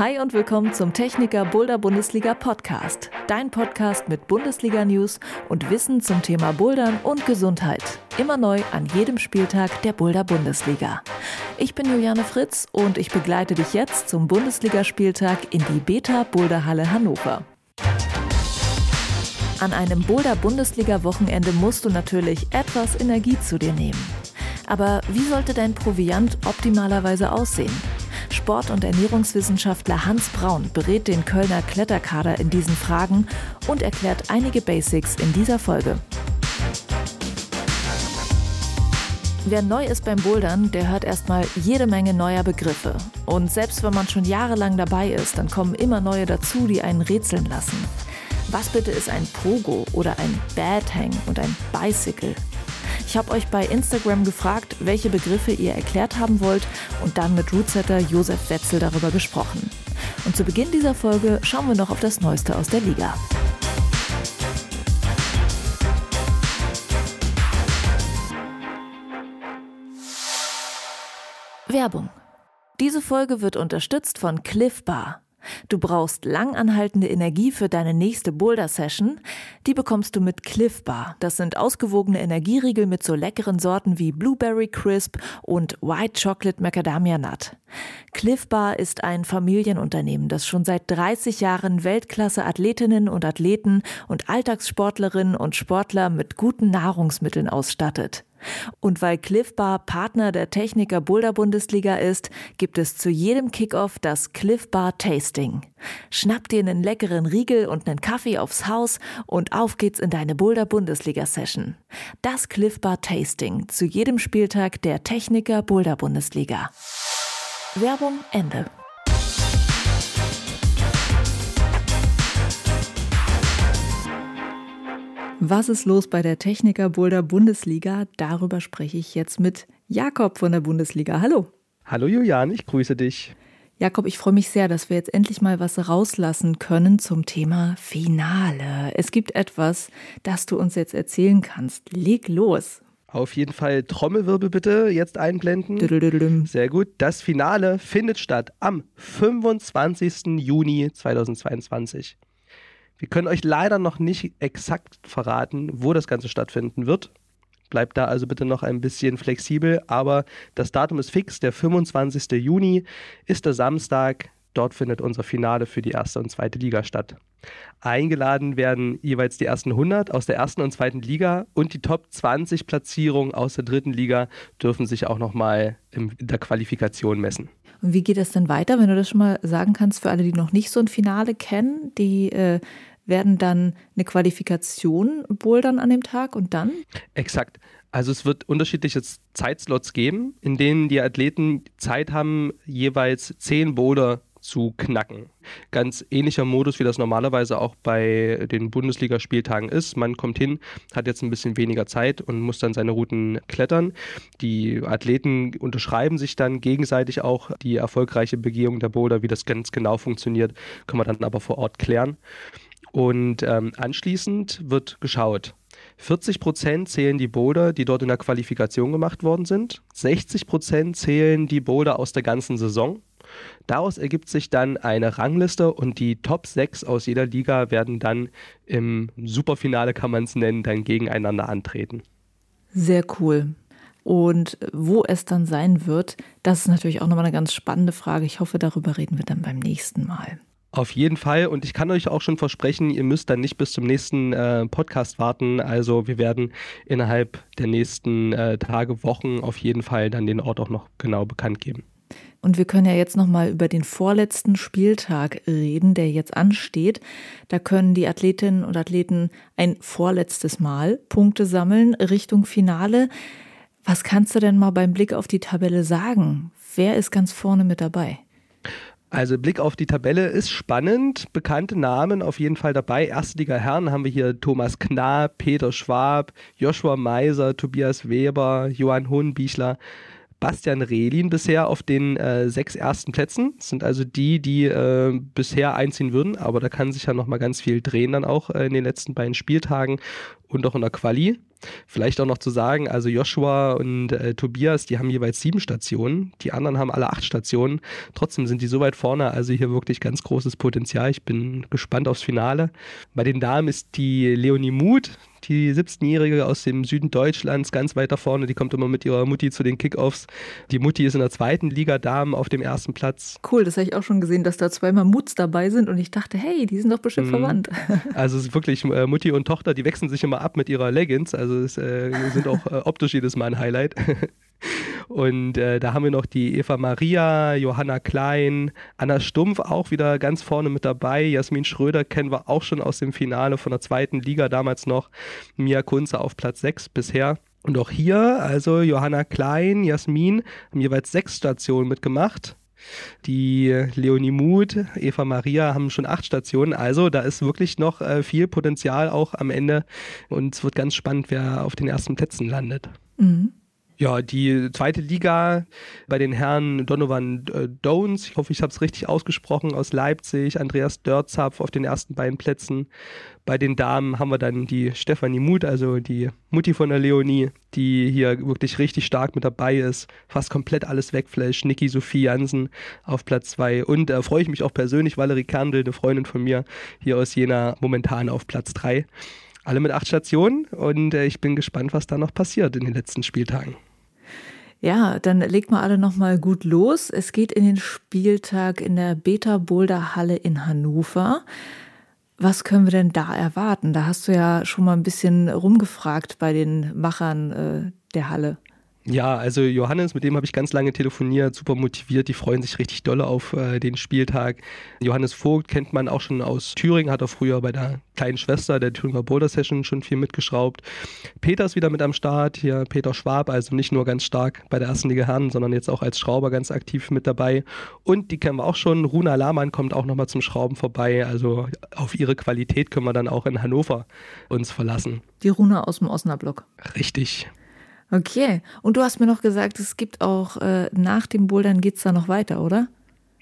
Hi und willkommen zum Techniker Boulder Bundesliga Podcast. Dein Podcast mit Bundesliga News und Wissen zum Thema Bouldern und Gesundheit. Immer neu an jedem Spieltag der Boulder Bundesliga. Ich bin Juliane Fritz und ich begleite dich jetzt zum Bundesligaspieltag in die Beta Boulderhalle Hannover. An einem Boulder Bundesliga Wochenende musst du natürlich etwas Energie zu dir nehmen. Aber wie sollte dein Proviant optimalerweise aussehen? Sport- und Ernährungswissenschaftler Hans Braun berät den Kölner Kletterkader in diesen Fragen und erklärt einige Basics in dieser Folge. Wer neu ist beim Bouldern, der hört erstmal jede Menge neuer Begriffe. Und selbst wenn man schon jahrelang dabei ist, dann kommen immer neue dazu, die einen rätseln lassen. Was bitte ist ein Pogo oder ein Bad Hang und ein Bicycle? Ich habe euch bei Instagram gefragt, welche Begriffe ihr erklärt haben wollt und dann mit Rootsetter Josef Wetzel darüber gesprochen. Und zu Beginn dieser Folge schauen wir noch auf das Neueste aus der Liga. Werbung. Diese Folge wird unterstützt von Cliff Bar. Du brauchst langanhaltende Energie für deine nächste Boulder-Session. Die bekommst du mit Cliff Bar. Das sind ausgewogene Energieriegel mit so leckeren Sorten wie Blueberry Crisp und White Chocolate Macadamia Nut. Cliff Bar ist ein Familienunternehmen, das schon seit 30 Jahren Weltklasse Athletinnen und Athleten und Alltagssportlerinnen und Sportler mit guten Nahrungsmitteln ausstattet. Und weil Cliff Bar Partner der Techniker Boulder Bundesliga ist, gibt es zu jedem Kickoff das Cliff Bar Tasting. Schnapp dir einen leckeren Riegel und einen Kaffee aufs Haus und auf geht's in deine Boulder Bundesliga Session. Das Cliff Bar Tasting zu jedem Spieltag der Techniker Boulder Bundesliga. Werbung Ende. Was ist los bei der Techniker Boulder Bundesliga? Darüber spreche ich jetzt mit Jakob von der Bundesliga. Hallo. Hallo Julian, ich grüße dich. Jakob, ich freue mich sehr, dass wir jetzt endlich mal was rauslassen können zum Thema Finale. Es gibt etwas, das du uns jetzt erzählen kannst. Leg los. Auf jeden Fall Trommelwirbel bitte jetzt einblenden. Sehr gut. Das Finale findet statt am 25. Juni 2022. Wir können euch leider noch nicht exakt verraten, wo das Ganze stattfinden wird. Bleibt da also bitte noch ein bisschen flexibel, aber das Datum ist fix. Der 25. Juni ist der Samstag. Dort findet unser Finale für die erste und zweite Liga statt. Eingeladen werden jeweils die ersten 100 aus der ersten und zweiten Liga und die Top 20 Platzierungen aus der dritten Liga dürfen sich auch nochmal in der Qualifikation messen. Und wie geht das denn weiter, wenn du das schon mal sagen kannst für alle, die noch nicht so ein Finale kennen? Die äh, werden dann eine Qualifikation bouldern an dem Tag und dann? Exakt. Also es wird unterschiedliche Zeitslots geben, in denen die Athleten Zeit haben, jeweils zehn Boulder zu knacken. Ganz ähnlicher Modus, wie das normalerweise auch bei den Bundesligaspieltagen ist. Man kommt hin, hat jetzt ein bisschen weniger Zeit und muss dann seine Routen klettern. Die Athleten unterschreiben sich dann gegenseitig auch die erfolgreiche Begehung der Boulder. Wie das ganz genau funktioniert, können wir dann aber vor Ort klären. Und ähm, anschließend wird geschaut. 40 Prozent zählen die Boulder, die dort in der Qualifikation gemacht worden sind. 60 Prozent zählen die Boulder aus der ganzen Saison. Daraus ergibt sich dann eine Rangliste und die Top 6 aus jeder Liga werden dann im Superfinale, kann man es nennen, dann gegeneinander antreten. Sehr cool. Und wo es dann sein wird, das ist natürlich auch nochmal eine ganz spannende Frage. Ich hoffe, darüber reden wir dann beim nächsten Mal. Auf jeden Fall. Und ich kann euch auch schon versprechen, ihr müsst dann nicht bis zum nächsten äh, Podcast warten. Also wir werden innerhalb der nächsten äh, Tage, Wochen auf jeden Fall dann den Ort auch noch genau bekannt geben. Und wir können ja jetzt nochmal über den vorletzten Spieltag reden, der jetzt ansteht. Da können die Athletinnen und Athleten ein vorletztes Mal Punkte sammeln Richtung Finale. Was kannst du denn mal beim Blick auf die Tabelle sagen? Wer ist ganz vorne mit dabei? Also Blick auf die Tabelle ist spannend. Bekannte Namen auf jeden Fall dabei. Erste Liga Herren haben wir hier Thomas Knapp, Peter Schwab, Joshua Meiser, Tobias Weber, Johann Hohenbichler, Bastian Rehlin bisher auf den äh, sechs ersten Plätzen. Das sind also die, die äh, bisher einziehen würden. Aber da kann sich ja nochmal ganz viel drehen dann auch äh, in den letzten beiden Spieltagen und auch in der Quali. Vielleicht auch noch zu sagen, also Joshua und äh, Tobias, die haben jeweils sieben Stationen, die anderen haben alle acht Stationen. Trotzdem sind die so weit vorne, also hier wirklich ganz großes Potenzial. Ich bin gespannt aufs Finale. Bei den Damen ist die Leonie Muth, die 17-Jährige aus dem Süden Deutschlands, ganz weit da vorne, die kommt immer mit ihrer Mutti zu den Kickoffs. Die Mutti ist in der zweiten Liga Damen auf dem ersten Platz. Cool, das habe ich auch schon gesehen, dass da zweimal Muts dabei sind und ich dachte, hey, die sind doch bestimmt mhm. verwandt. Also es ist wirklich äh, Mutti und Tochter, die wechseln sich immer ab mit ihrer Leggings, also es äh, sind auch äh, optisch jedes Mal ein Highlight. Und äh, da haben wir noch die Eva Maria, Johanna Klein, Anna Stumpf auch wieder ganz vorne mit dabei. Jasmin Schröder kennen wir auch schon aus dem Finale von der zweiten Liga damals noch. Mia Kunze auf Platz 6 bisher. Und auch hier, also Johanna Klein, Jasmin, haben jeweils sechs Stationen mitgemacht. Die Leonie Muth, Eva Maria haben schon acht Stationen. Also da ist wirklich noch äh, viel Potenzial auch am Ende. Und es wird ganz spannend, wer auf den ersten Plätzen landet. Mhm. Ja, die zweite Liga bei den Herren Donovan äh, Dones, ich hoffe, ich habe es richtig ausgesprochen, aus Leipzig, Andreas Dörzapf auf den ersten beiden Plätzen. Bei den Damen haben wir dann die Stefanie Muth, also die Mutti von der Leonie, die hier wirklich richtig stark mit dabei ist, fast komplett alles wegflasht. Niki Sophie Jansen auf Platz zwei und äh, freue ich mich auch persönlich, Valerie Kerndl, eine Freundin von mir, hier aus Jena, momentan auf Platz drei. Alle mit acht Stationen und äh, ich bin gespannt, was da noch passiert in den letzten Spieltagen. Ja, dann legt mal alle nochmal gut los. Es geht in den Spieltag in der Beta Boulder Halle in Hannover. Was können wir denn da erwarten? Da hast du ja schon mal ein bisschen rumgefragt bei den Machern äh, der Halle. Ja, also Johannes, mit dem habe ich ganz lange telefoniert, super motiviert, die freuen sich richtig dolle auf äh, den Spieltag. Johannes Vogt kennt man auch schon aus Thüringen, hat er früher bei der kleinen Schwester der Thüringer Boulder Session schon viel mitgeschraubt. Peter ist wieder mit am Start, hier Peter Schwab, also nicht nur ganz stark bei der ersten Liga Herren, sondern jetzt auch als Schrauber ganz aktiv mit dabei. Und die kennen wir auch schon, Runa Lahmann kommt auch nochmal zum Schrauben vorbei, also auf ihre Qualität können wir dann auch in Hannover uns verlassen. Die Runa aus dem Osnabrück. Richtig. Okay. Und du hast mir noch gesagt, es gibt auch äh, nach dem Bouldern geht es da noch weiter, oder?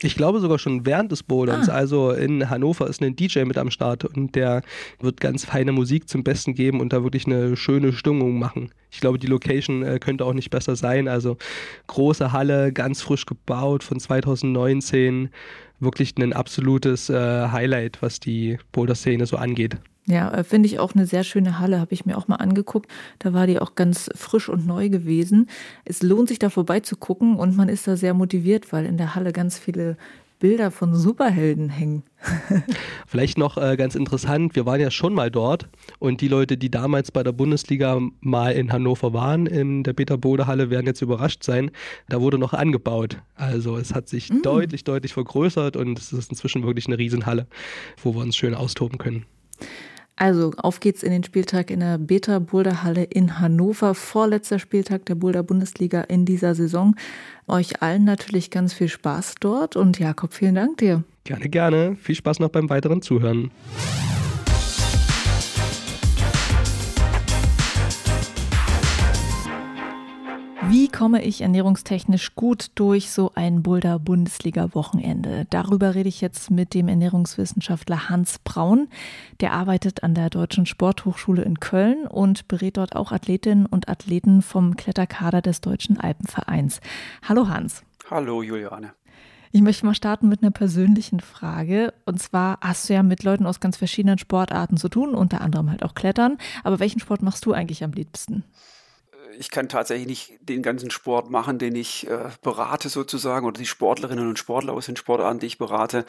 Ich glaube sogar schon während des Boulderns. Ah. Also in Hannover ist ein DJ mit am Start und der wird ganz feine Musik zum Besten geben und da wirklich eine schöne Stimmung machen. Ich glaube, die Location äh, könnte auch nicht besser sein. Also große Halle, ganz frisch gebaut von 2019. Wirklich ein absolutes äh, Highlight, was die Boulder-Szene so angeht. Ja, äh, finde ich auch eine sehr schöne Halle, habe ich mir auch mal angeguckt. Da war die auch ganz frisch und neu gewesen. Es lohnt sich da vorbeizugucken und man ist da sehr motiviert, weil in der Halle ganz viele Bilder von Superhelden hängen. Vielleicht noch äh, ganz interessant, wir waren ja schon mal dort und die Leute, die damals bei der Bundesliga mal in Hannover waren, in der Peter Bode Halle, werden jetzt überrascht sein. Da wurde noch angebaut. Also es hat sich mm. deutlich, deutlich vergrößert und es ist inzwischen wirklich eine Riesenhalle, wo wir uns schön austoben können. Also auf geht's in den Spieltag in der Beta Boulder Halle in Hannover. Vorletzter Spieltag der Boulder Bundesliga in dieser Saison. Euch allen natürlich ganz viel Spaß dort und Jakob, vielen Dank dir. Gerne, gerne. Viel Spaß noch beim weiteren Zuhören. Wie komme ich ernährungstechnisch gut durch so ein Boulder-Bundesliga-Wochenende? Darüber rede ich jetzt mit dem Ernährungswissenschaftler Hans Braun. Der arbeitet an der Deutschen Sporthochschule in Köln und berät dort auch Athletinnen und Athleten vom Kletterkader des Deutschen Alpenvereins. Hallo Hans. Hallo Juliane. Ich möchte mal starten mit einer persönlichen Frage. Und zwar hast du ja mit Leuten aus ganz verschiedenen Sportarten zu tun, unter anderem halt auch Klettern. Aber welchen Sport machst du eigentlich am liebsten? Ich kann tatsächlich nicht den ganzen Sport machen, den ich äh, berate sozusagen oder die Sportlerinnen und Sportler aus den Sportarten, die ich berate.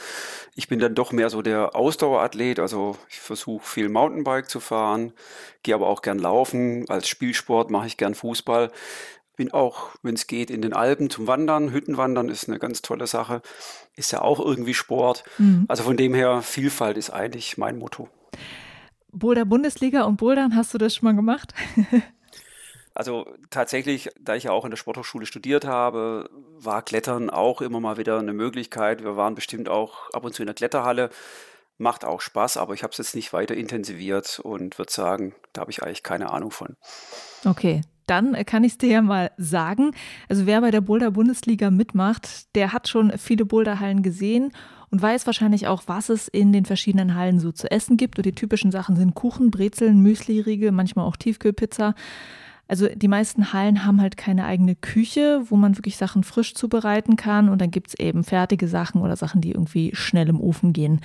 Ich bin dann doch mehr so der Ausdauerathlet, also ich versuche viel Mountainbike zu fahren, gehe aber auch gern laufen. Als Spielsport mache ich gern Fußball. Bin auch, wenn es geht, in den Alpen zum Wandern. Hüttenwandern ist eine ganz tolle Sache. Ist ja auch irgendwie Sport. Mhm. Also von dem her, Vielfalt ist eigentlich mein Motto. Boulder Bundesliga und Bouldern, hast du das schon mal gemacht? Also tatsächlich, da ich ja auch in der Sporthochschule studiert habe, war Klettern auch immer mal wieder eine Möglichkeit. Wir waren bestimmt auch ab und zu in der Kletterhalle. Macht auch Spaß, aber ich habe es jetzt nicht weiter intensiviert und würde sagen, da habe ich eigentlich keine Ahnung von. Okay, dann kann ich es dir ja mal sagen. Also wer bei der Boulder Bundesliga mitmacht, der hat schon viele Boulderhallen gesehen und weiß wahrscheinlich auch, was es in den verschiedenen Hallen so zu essen gibt. Und die typischen Sachen sind Kuchen, Brezeln, Müsliriegel, manchmal auch Tiefkühlpizza. Also die meisten Hallen haben halt keine eigene Küche, wo man wirklich Sachen frisch zubereiten kann. Und dann gibt es eben fertige Sachen oder Sachen, die irgendwie schnell im Ofen gehen.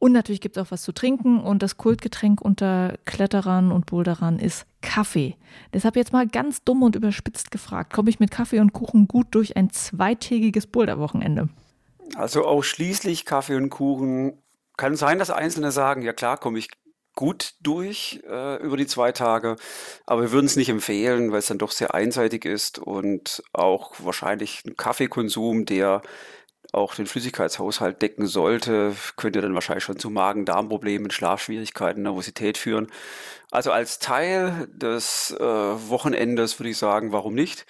Und natürlich gibt es auch was zu trinken. Und das Kultgetränk unter Kletterern und Boulderern ist Kaffee. Deshalb jetzt mal ganz dumm und überspitzt gefragt, komme ich mit Kaffee und Kuchen gut durch ein zweitägiges Boulderwochenende? Also ausschließlich Kaffee und Kuchen. Kann sein, dass Einzelne sagen, ja klar, komme ich gut durch äh, über die zwei Tage. Aber wir würden es nicht empfehlen, weil es dann doch sehr einseitig ist und auch wahrscheinlich ein Kaffeekonsum, der auch den Flüssigkeitshaushalt decken sollte, könnte dann wahrscheinlich schon zu Magen-Darm-Problemen, Schlafschwierigkeiten, Nervosität führen. Also als Teil des äh, Wochenendes würde ich sagen, warum nicht?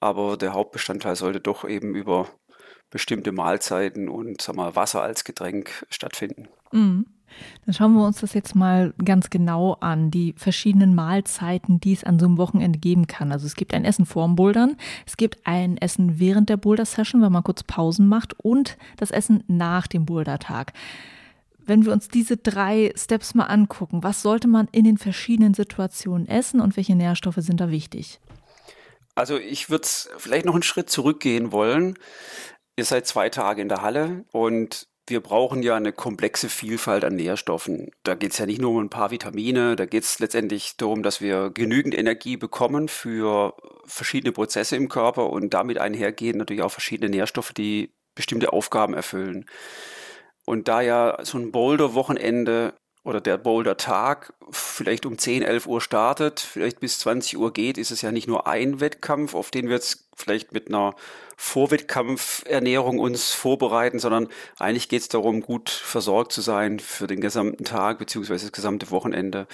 Aber der Hauptbestandteil sollte doch eben über bestimmte Mahlzeiten und sag mal, Wasser als Getränk stattfinden. Mhm. Dann schauen wir uns das jetzt mal ganz genau an, die verschiedenen Mahlzeiten, die es an so einem Wochenende geben kann. Also es gibt ein Essen vorm Bouldern, es gibt ein Essen während der Boulder-Session, wenn man kurz Pausen macht und das Essen nach dem Bouldertag. Wenn wir uns diese drei Steps mal angucken, was sollte man in den verschiedenen Situationen essen und welche Nährstoffe sind da wichtig? Also ich würde vielleicht noch einen Schritt zurückgehen wollen. Ihr seid zwei Tage in der Halle und wir brauchen ja eine komplexe Vielfalt an Nährstoffen. Da geht es ja nicht nur um ein paar Vitamine, da geht es letztendlich darum, dass wir genügend Energie bekommen für verschiedene Prozesse im Körper und damit einhergehen natürlich auch verschiedene Nährstoffe, die bestimmte Aufgaben erfüllen. Und da ja so ein Boulder-Wochenende oder der Boulder-Tag vielleicht um 10, 11 Uhr startet, vielleicht bis 20 Uhr geht, ist es ja nicht nur ein Wettkampf, auf den wir jetzt vielleicht mit einer Vorwettkampfernährung uns vorbereiten, sondern eigentlich geht es darum, gut versorgt zu sein für den gesamten Tag beziehungsweise das gesamte Wochenende.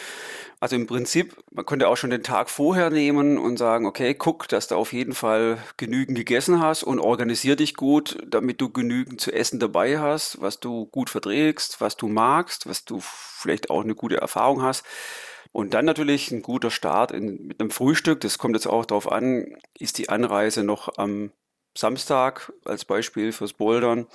Also im Prinzip, man könnte auch schon den Tag vorher nehmen und sagen, okay, guck, dass du auf jeden Fall genügend gegessen hast und organisier dich gut, damit du genügend zu essen dabei hast, was du gut verträgst, was du magst, was du vielleicht auch eine gute Erfahrung hast. Und dann natürlich ein guter Start in, mit einem Frühstück. Das kommt jetzt auch darauf an, ist die Anreise noch am Samstag als Beispiel fürs Bouldern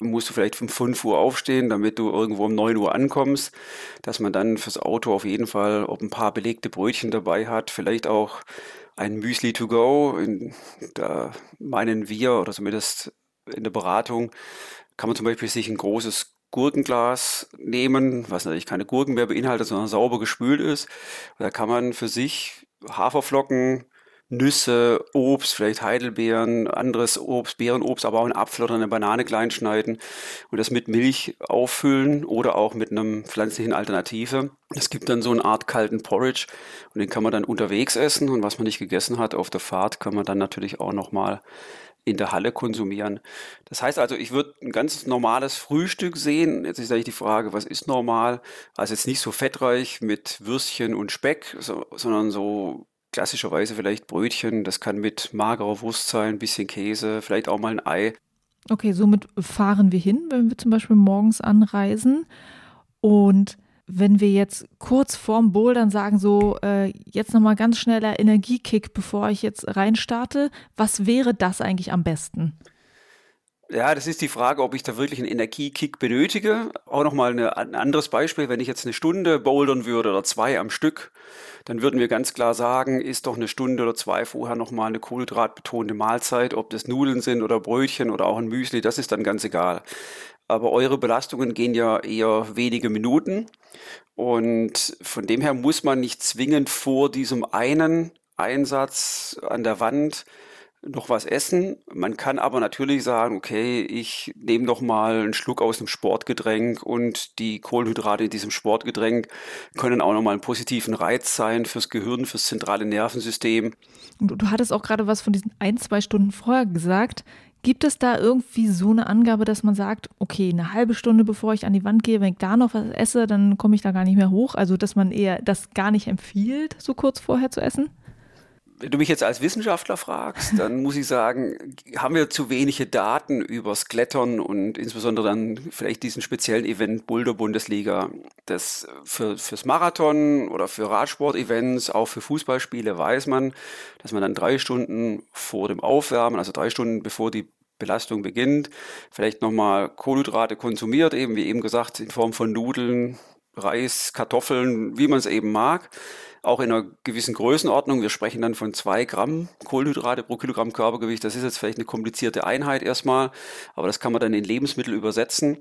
musst du vielleicht um 5 Uhr aufstehen, damit du irgendwo um 9 Uhr ankommst, dass man dann fürs Auto auf jeden Fall ob ein paar belegte Brötchen dabei hat, vielleicht auch ein Müsli to go. In, da meinen wir, oder zumindest in der Beratung, kann man zum Beispiel sich ein großes Gurkenglas nehmen, was natürlich keine Gurken mehr beinhaltet, sondern sauber gespült ist. Da kann man für sich Haferflocken, Nüsse, Obst, vielleicht Heidelbeeren, anderes Obst, Beerenobst, aber auch einen Apfel oder eine Banane klein schneiden und das mit Milch auffüllen oder auch mit einem pflanzlichen Alternative. Es gibt dann so eine Art kalten Porridge und den kann man dann unterwegs essen und was man nicht gegessen hat auf der Fahrt, kann man dann natürlich auch nochmal in der Halle konsumieren. Das heißt also, ich würde ein ganz normales Frühstück sehen. Jetzt ist eigentlich die Frage, was ist normal? Also jetzt nicht so fettreich mit Würstchen und Speck, so, sondern so klassischerweise vielleicht Brötchen, das kann mit magerer Wurst sein, ein bisschen Käse, vielleicht auch mal ein Ei. Okay, somit fahren wir hin, wenn wir zum Beispiel morgens anreisen. Und wenn wir jetzt kurz vorm Bouldern sagen, so äh, jetzt nochmal ganz schneller Energiekick, bevor ich jetzt reinstarte, was wäre das eigentlich am besten? Ja, das ist die Frage, ob ich da wirklich einen Energiekick benötige. Auch nochmal ein anderes Beispiel, wenn ich jetzt eine Stunde bouldern würde oder zwei am Stück, dann würden wir ganz klar sagen, ist doch eine Stunde oder zwei vorher nochmal eine kohlenhydratbetonte Mahlzeit, ob das Nudeln sind oder Brötchen oder auch ein Müsli, das ist dann ganz egal. Aber eure Belastungen gehen ja eher wenige Minuten und von dem her muss man nicht zwingend vor diesem einen Einsatz an der Wand noch was essen. Man kann aber natürlich sagen, okay, ich nehme doch mal einen Schluck aus dem Sportgetränk und die Kohlenhydrate in diesem Sportgetränk können auch noch mal einen positiven Reiz sein fürs Gehirn, fürs zentrale Nervensystem. Du, du hattest auch gerade was von diesen ein, zwei Stunden vorher gesagt. Gibt es da irgendwie so eine Angabe, dass man sagt, okay, eine halbe Stunde bevor ich an die Wand gehe, wenn ich da noch was esse, dann komme ich da gar nicht mehr hoch? Also, dass man eher das gar nicht empfiehlt, so kurz vorher zu essen? Wenn du mich jetzt als Wissenschaftler fragst, dann muss ich sagen, haben wir zu wenige Daten übers Klettern und insbesondere dann vielleicht diesen speziellen Event Boulder Bundesliga. Das für, fürs Marathon oder für Radsport-Events, auch für Fußballspiele weiß man, dass man dann drei Stunden vor dem Aufwärmen, also drei Stunden bevor die Belastung beginnt, vielleicht nochmal Kohlenhydrate konsumiert, eben wie eben gesagt, in Form von Nudeln, Reis, Kartoffeln, wie man es eben mag. Auch in einer gewissen Größenordnung. Wir sprechen dann von zwei Gramm Kohlenhydrate pro Kilogramm Körpergewicht. Das ist jetzt vielleicht eine komplizierte Einheit erstmal, aber das kann man dann in Lebensmittel übersetzen.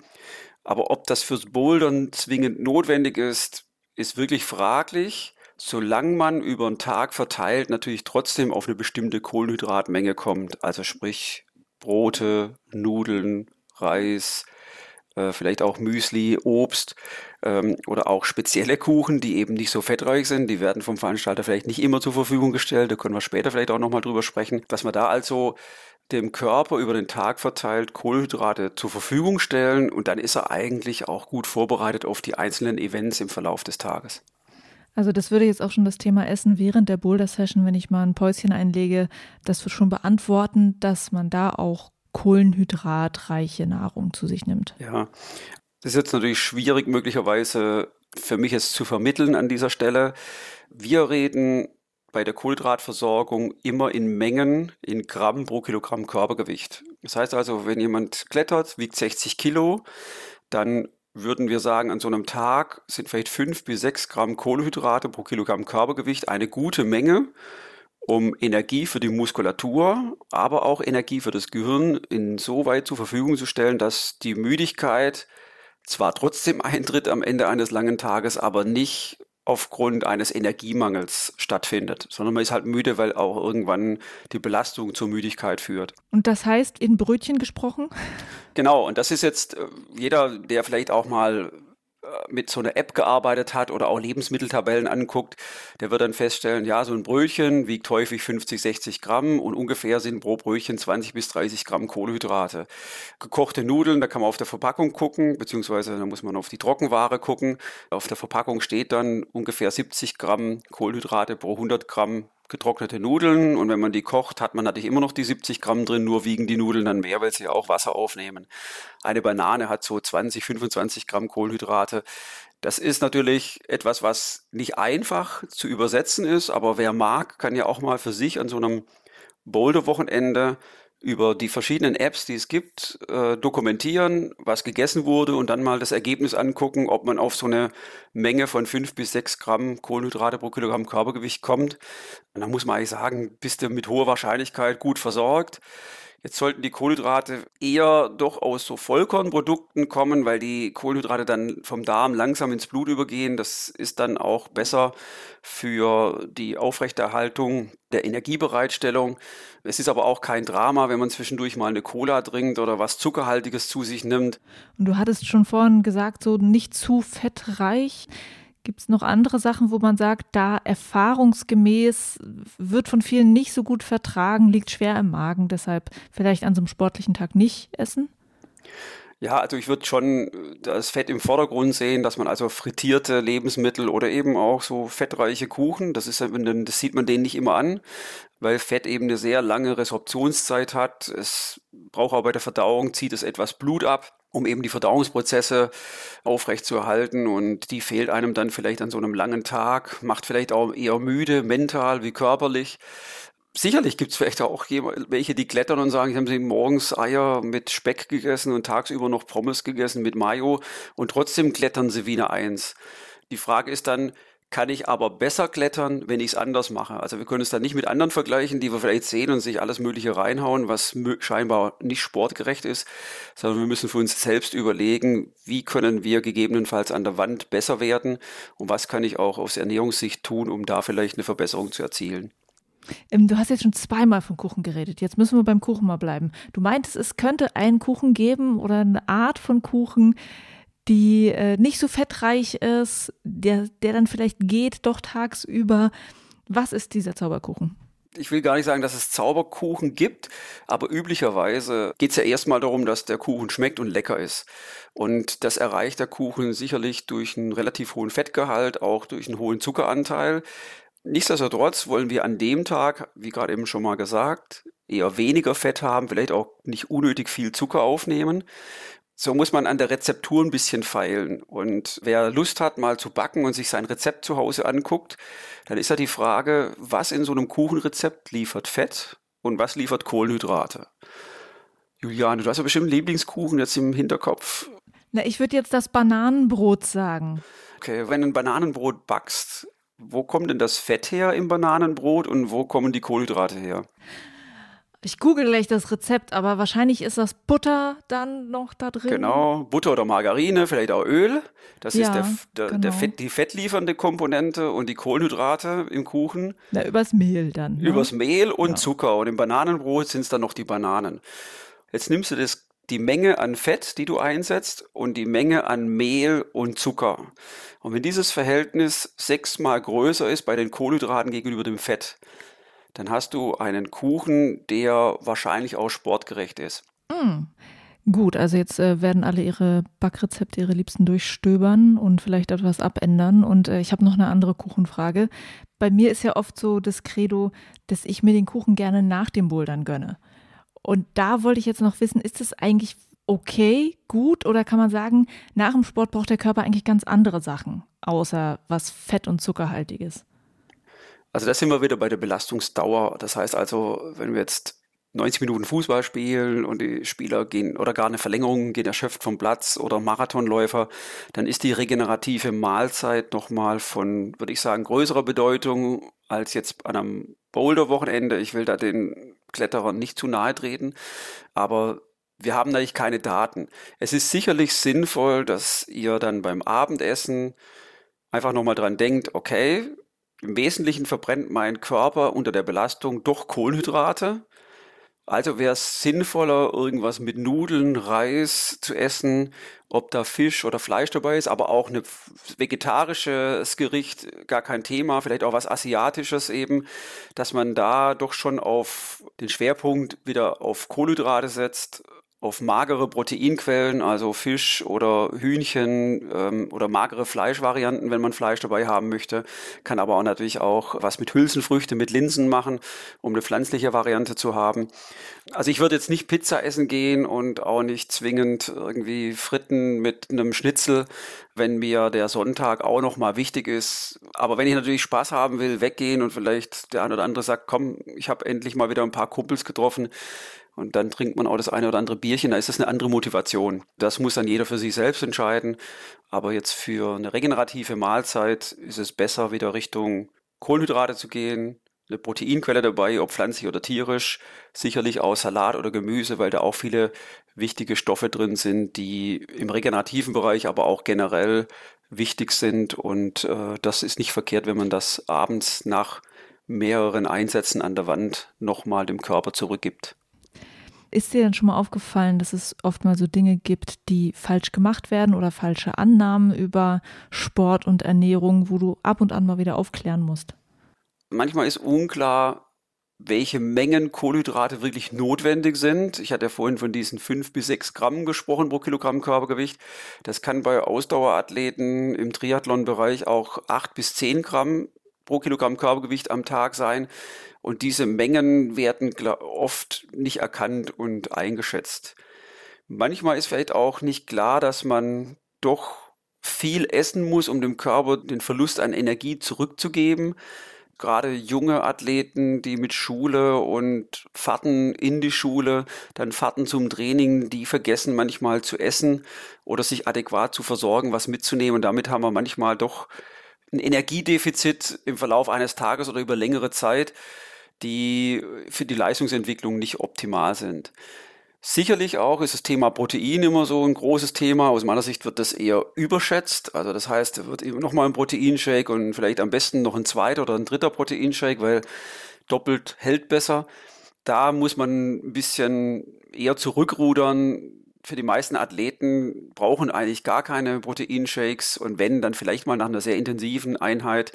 Aber ob das fürs Bouldern zwingend notwendig ist, ist wirklich fraglich, solange man über einen Tag verteilt natürlich trotzdem auf eine bestimmte Kohlenhydratmenge kommt. Also sprich Brote, Nudeln, Reis, äh, vielleicht auch Müsli, Obst ähm, oder auch spezielle Kuchen, die eben nicht so fettreich sind. Die werden vom Veranstalter vielleicht nicht immer zur Verfügung gestellt. Da können wir später vielleicht auch nochmal drüber sprechen, dass man da also dem Körper über den Tag verteilt Kohlenhydrate zur Verfügung stellen und dann ist er eigentlich auch gut vorbereitet auf die einzelnen Events im Verlauf des Tages. Also das würde jetzt auch schon das Thema Essen während der Boulder-Session, wenn ich mal ein Päuschen einlege, das wird schon beantworten, dass man da auch kohlenhydratreiche Nahrung zu sich nimmt. Ja, das ist jetzt natürlich schwierig möglicherweise für mich es zu vermitteln an dieser Stelle. Wir reden bei der Kohlenhydratversorgung immer in Mengen in Gramm pro Kilogramm Körpergewicht. Das heißt also, wenn jemand klettert, wiegt 60 Kilo, dann würden wir sagen, an so einem Tag sind vielleicht fünf bis sechs Gramm Kohlenhydrate pro Kilogramm Körpergewicht eine gute Menge, um Energie für die Muskulatur, aber auch Energie für das Gehirn insoweit zur Verfügung zu stellen, dass die Müdigkeit zwar trotzdem eintritt am Ende eines langen Tages, aber nicht aufgrund eines Energiemangels stattfindet, sondern man ist halt müde, weil auch irgendwann die Belastung zur Müdigkeit führt. Und das heißt in Brötchen gesprochen? Genau, und das ist jetzt äh, jeder, der vielleicht auch mal mit so einer App gearbeitet hat oder auch Lebensmitteltabellen anguckt, der wird dann feststellen, ja, so ein Brötchen wiegt häufig 50, 60 Gramm und ungefähr sind pro Brötchen 20 bis 30 Gramm Kohlenhydrate. Gekochte Nudeln, da kann man auf der Verpackung gucken, beziehungsweise da muss man auf die Trockenware gucken. Auf der Verpackung steht dann ungefähr 70 Gramm Kohlenhydrate pro 100 Gramm getrocknete Nudeln und wenn man die kocht, hat man natürlich immer noch die 70 Gramm drin, nur wiegen die Nudeln dann mehr, weil sie ja auch Wasser aufnehmen. Eine Banane hat so 20, 25 Gramm Kohlenhydrate. Das ist natürlich etwas, was nicht einfach zu übersetzen ist, aber wer mag, kann ja auch mal für sich an so einem Boulder-Wochenende über die verschiedenen Apps, die es gibt, äh, dokumentieren, was gegessen wurde und dann mal das Ergebnis angucken, ob man auf so eine Menge von fünf bis sechs Gramm Kohlenhydrate pro Kilogramm Körpergewicht kommt. Und dann muss man eigentlich sagen, bist du mit hoher Wahrscheinlichkeit gut versorgt. Jetzt sollten die Kohlenhydrate eher doch aus so Vollkornprodukten kommen, weil die Kohlenhydrate dann vom Darm langsam ins Blut übergehen. Das ist dann auch besser für die Aufrechterhaltung der Energiebereitstellung. Es ist aber auch kein Drama, wenn man zwischendurch mal eine Cola trinkt oder was Zuckerhaltiges zu sich nimmt. Und du hattest schon vorhin gesagt, so nicht zu fettreich. Gibt es noch andere Sachen, wo man sagt, da erfahrungsgemäß wird von vielen nicht so gut vertragen, liegt schwer im Magen, deshalb vielleicht an so einem sportlichen Tag nicht essen? Ja, also ich würde schon das Fett im Vordergrund sehen, dass man also frittierte Lebensmittel oder eben auch so fettreiche Kuchen, das ist das sieht man denen nicht immer an, weil Fett eben eine sehr lange Resorptionszeit hat. Es braucht auch bei der Verdauung, zieht es etwas Blut ab um eben die Verdauungsprozesse aufrechtzuerhalten und die fehlt einem dann vielleicht an so einem langen Tag, macht vielleicht auch eher müde, mental wie körperlich. Sicherlich gibt es vielleicht auch welche, die klettern und sagen, haben sie morgens Eier mit Speck gegessen und tagsüber noch Pommes gegessen mit Mayo und trotzdem klettern sie wie eine Eins. Die Frage ist dann, kann ich aber besser klettern, wenn ich es anders mache. Also wir können es dann nicht mit anderen vergleichen, die wir vielleicht sehen und sich alles Mögliche reinhauen, was scheinbar nicht sportgerecht ist, sondern wir müssen für uns selbst überlegen, wie können wir gegebenenfalls an der Wand besser werden und was kann ich auch aus Ernährungssicht tun, um da vielleicht eine Verbesserung zu erzielen. Ähm, du hast jetzt schon zweimal vom Kuchen geredet. Jetzt müssen wir beim Kuchen mal bleiben. Du meintest, es könnte einen Kuchen geben oder eine Art von Kuchen, die äh, nicht so fettreich ist, der, der dann vielleicht geht doch tagsüber. Was ist dieser Zauberkuchen? Ich will gar nicht sagen, dass es Zauberkuchen gibt, aber üblicherweise geht es ja erstmal darum, dass der Kuchen schmeckt und lecker ist. Und das erreicht der Kuchen sicherlich durch einen relativ hohen Fettgehalt, auch durch einen hohen Zuckeranteil. Nichtsdestotrotz wollen wir an dem Tag, wie gerade eben schon mal gesagt, eher weniger Fett haben, vielleicht auch nicht unnötig viel Zucker aufnehmen. So muss man an der Rezeptur ein bisschen feilen. Und wer Lust hat, mal zu backen und sich sein Rezept zu Hause anguckt, dann ist ja die Frage, was in so einem Kuchenrezept liefert Fett und was liefert Kohlenhydrate. Juliane, du hast ja bestimmt einen Lieblingskuchen jetzt im Hinterkopf. Na, ich würde jetzt das Bananenbrot sagen. Okay, wenn du ein Bananenbrot backst, wo kommt denn das Fett her im Bananenbrot und wo kommen die Kohlenhydrate her? Ich google gleich das Rezept, aber wahrscheinlich ist das Butter dann noch da drin. Genau, Butter oder Margarine, vielleicht auch Öl. Das Ja, ist der, der, genau. der Fett, die fettliefernde Komponente und die Kohlenhydrate im Kuchen. Na, übers Mehl dann. Ne? Übers Mehl und Zucker. Und im Bananenbrot sind es dann noch die Bananen. Jetzt nimmst du das, die Menge an Fett, die du einsetzt, und die Menge an Mehl und Zucker. Und wenn dieses Verhältnis sechsmal größer ist bei den Kohlenhydraten gegenüber dem Fett, dann hast du einen Kuchen, der wahrscheinlich auch sportgerecht ist. Gut, also jetzt äh, werden alle ihre Backrezepte, ihre Liebsten durchstöbern und vielleicht etwas abändern. Und äh, ich habe noch eine andere Kuchenfrage. Bei mir ist ja oft so das Credo, dass ich mir den Kuchen gerne nach dem Bouldern gönne. Und da wollte ich jetzt noch wissen, ist es eigentlich okay, gut oder kann man sagen, nach dem Sport braucht der Körper eigentlich ganz andere Sachen, außer was fett- und zuckerhaltiges? Also da sind wir wieder bei der Belastungsdauer. Das heißt also, wenn wir jetzt 90 Minuten Fußball spielen und die Spieler gehen oder gar eine Verlängerung gehen erschöpft vom Platz oder Marathonläufer, dann ist die regenerative Mahlzeit nochmal von, würde ich sagen, größerer Bedeutung als jetzt an einem Boulder-Wochenende. Ich will da den Kletterern nicht zu nahe treten, aber wir haben natürlich keine Daten. Es ist sicherlich sinnvoll, dass ihr dann beim Abendessen einfach nochmal dran denkt, okay, im Wesentlichen verbrennt mein Körper unter der Belastung doch Kohlenhydrate. Also wäre es sinnvoller, irgendwas mit Nudeln, Reis zu essen, ob da Fisch oder Fleisch dabei ist, aber auch ein vegetarisches Gericht, gar kein Thema, vielleicht auch was Asiatisches eben, dass man da doch schon auf den Schwerpunkt wieder auf Kohlenhydrate setzt, auf magere Proteinquellen, also Fisch oder Hühnchen ähm, oder magere Fleischvarianten, wenn man Fleisch dabei haben möchte. Kann aber auch natürlich auch was mit Hülsenfrüchte, mit Linsen machen, um eine pflanzliche Variante zu haben. Also ich würde jetzt nicht Pizza essen gehen und auch nicht zwingend irgendwie Fritten mit einem Schnitzel, wenn mir der Sonntag auch noch mal wichtig ist. Aber wenn ich natürlich Spaß haben will, weggehen und vielleicht der eine oder andere sagt, komm, ich habe endlich mal wieder ein paar Kumpels getroffen, und dann trinkt man auch das eine oder andere Bierchen, da ist das eine andere Motivation. Das muss dann jeder für sich selbst entscheiden. Aber jetzt für eine regenerative Mahlzeit ist es besser, wieder Richtung Kohlenhydrate zu gehen, eine Proteinquelle dabei, ob pflanzlich oder tierisch, sicherlich auch Salat oder Gemüse, weil da auch viele wichtige Stoffe drin sind, die im regenerativen Bereich, aber auch generell wichtig sind. Und äh, das ist nicht verkehrt, wenn man das abends nach mehreren Einsätzen an der Wand nochmal dem Körper zurückgibt. Ist dir denn schon mal aufgefallen, dass es oft mal so Dinge gibt, die falsch gemacht werden oder falsche Annahmen über Sport und Ernährung, wo du ab und an mal wieder aufklären musst? Manchmal ist unklar, welche Mengen Kohlenhydrate wirklich notwendig sind. Ich hatte ja vorhin von diesen fünf bis sechs Gramm gesprochen pro Kilogramm Körpergewicht. Das kann bei Ausdauerathleten im Triathlon-Bereich auch acht bis zehn Gramm pro Kilogramm Körpergewicht am Tag sein. Und diese Mengen werden oft nicht erkannt und eingeschätzt. Manchmal ist vielleicht auch nicht klar, dass man doch viel essen muss, um dem Körper den Verlust an Energie zurückzugeben. Gerade junge Athleten, die mit Schule und Fahrten in die Schule, dann Fahrten zum Training, die vergessen manchmal zu essen oder sich adäquat zu versorgen, was mitzunehmen. Und damit haben wir manchmal doch ein Energiedefizit im Verlauf eines Tages oder über längere Zeit, die für die Leistungsentwicklung nicht optimal sind. Sicherlich auch ist das Thema Protein immer so ein großes Thema. Aus meiner Sicht wird das eher überschätzt. Also das heißt, es wird nochmal ein Proteinshake und vielleicht am besten noch ein zweiter oder ein dritter Proteinshake, weil doppelt hält besser. Da muss man ein bisschen eher zurückrudern. Für die meisten Athleten brauchen eigentlich gar keine Proteinshakes und wenn, dann vielleicht mal nach einer sehr intensiven Einheit,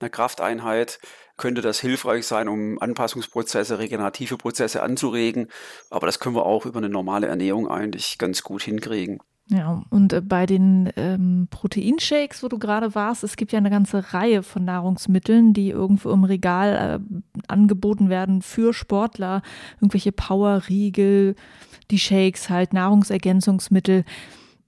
einer Krafteinheit könnte das hilfreich sein, um Anpassungsprozesse, regenerative Prozesse anzuregen. Aber das können wir auch über eine normale Ernährung eigentlich ganz gut hinkriegen. Ja, und äh, bei den ähm, Proteinshakes, wo du gerade warst, es gibt ja eine ganze Reihe von Nahrungsmitteln, die irgendwo im Regal äh, angeboten werden für Sportler, irgendwelche Powerriegel, die Shakes halt, Nahrungsergänzungsmittel.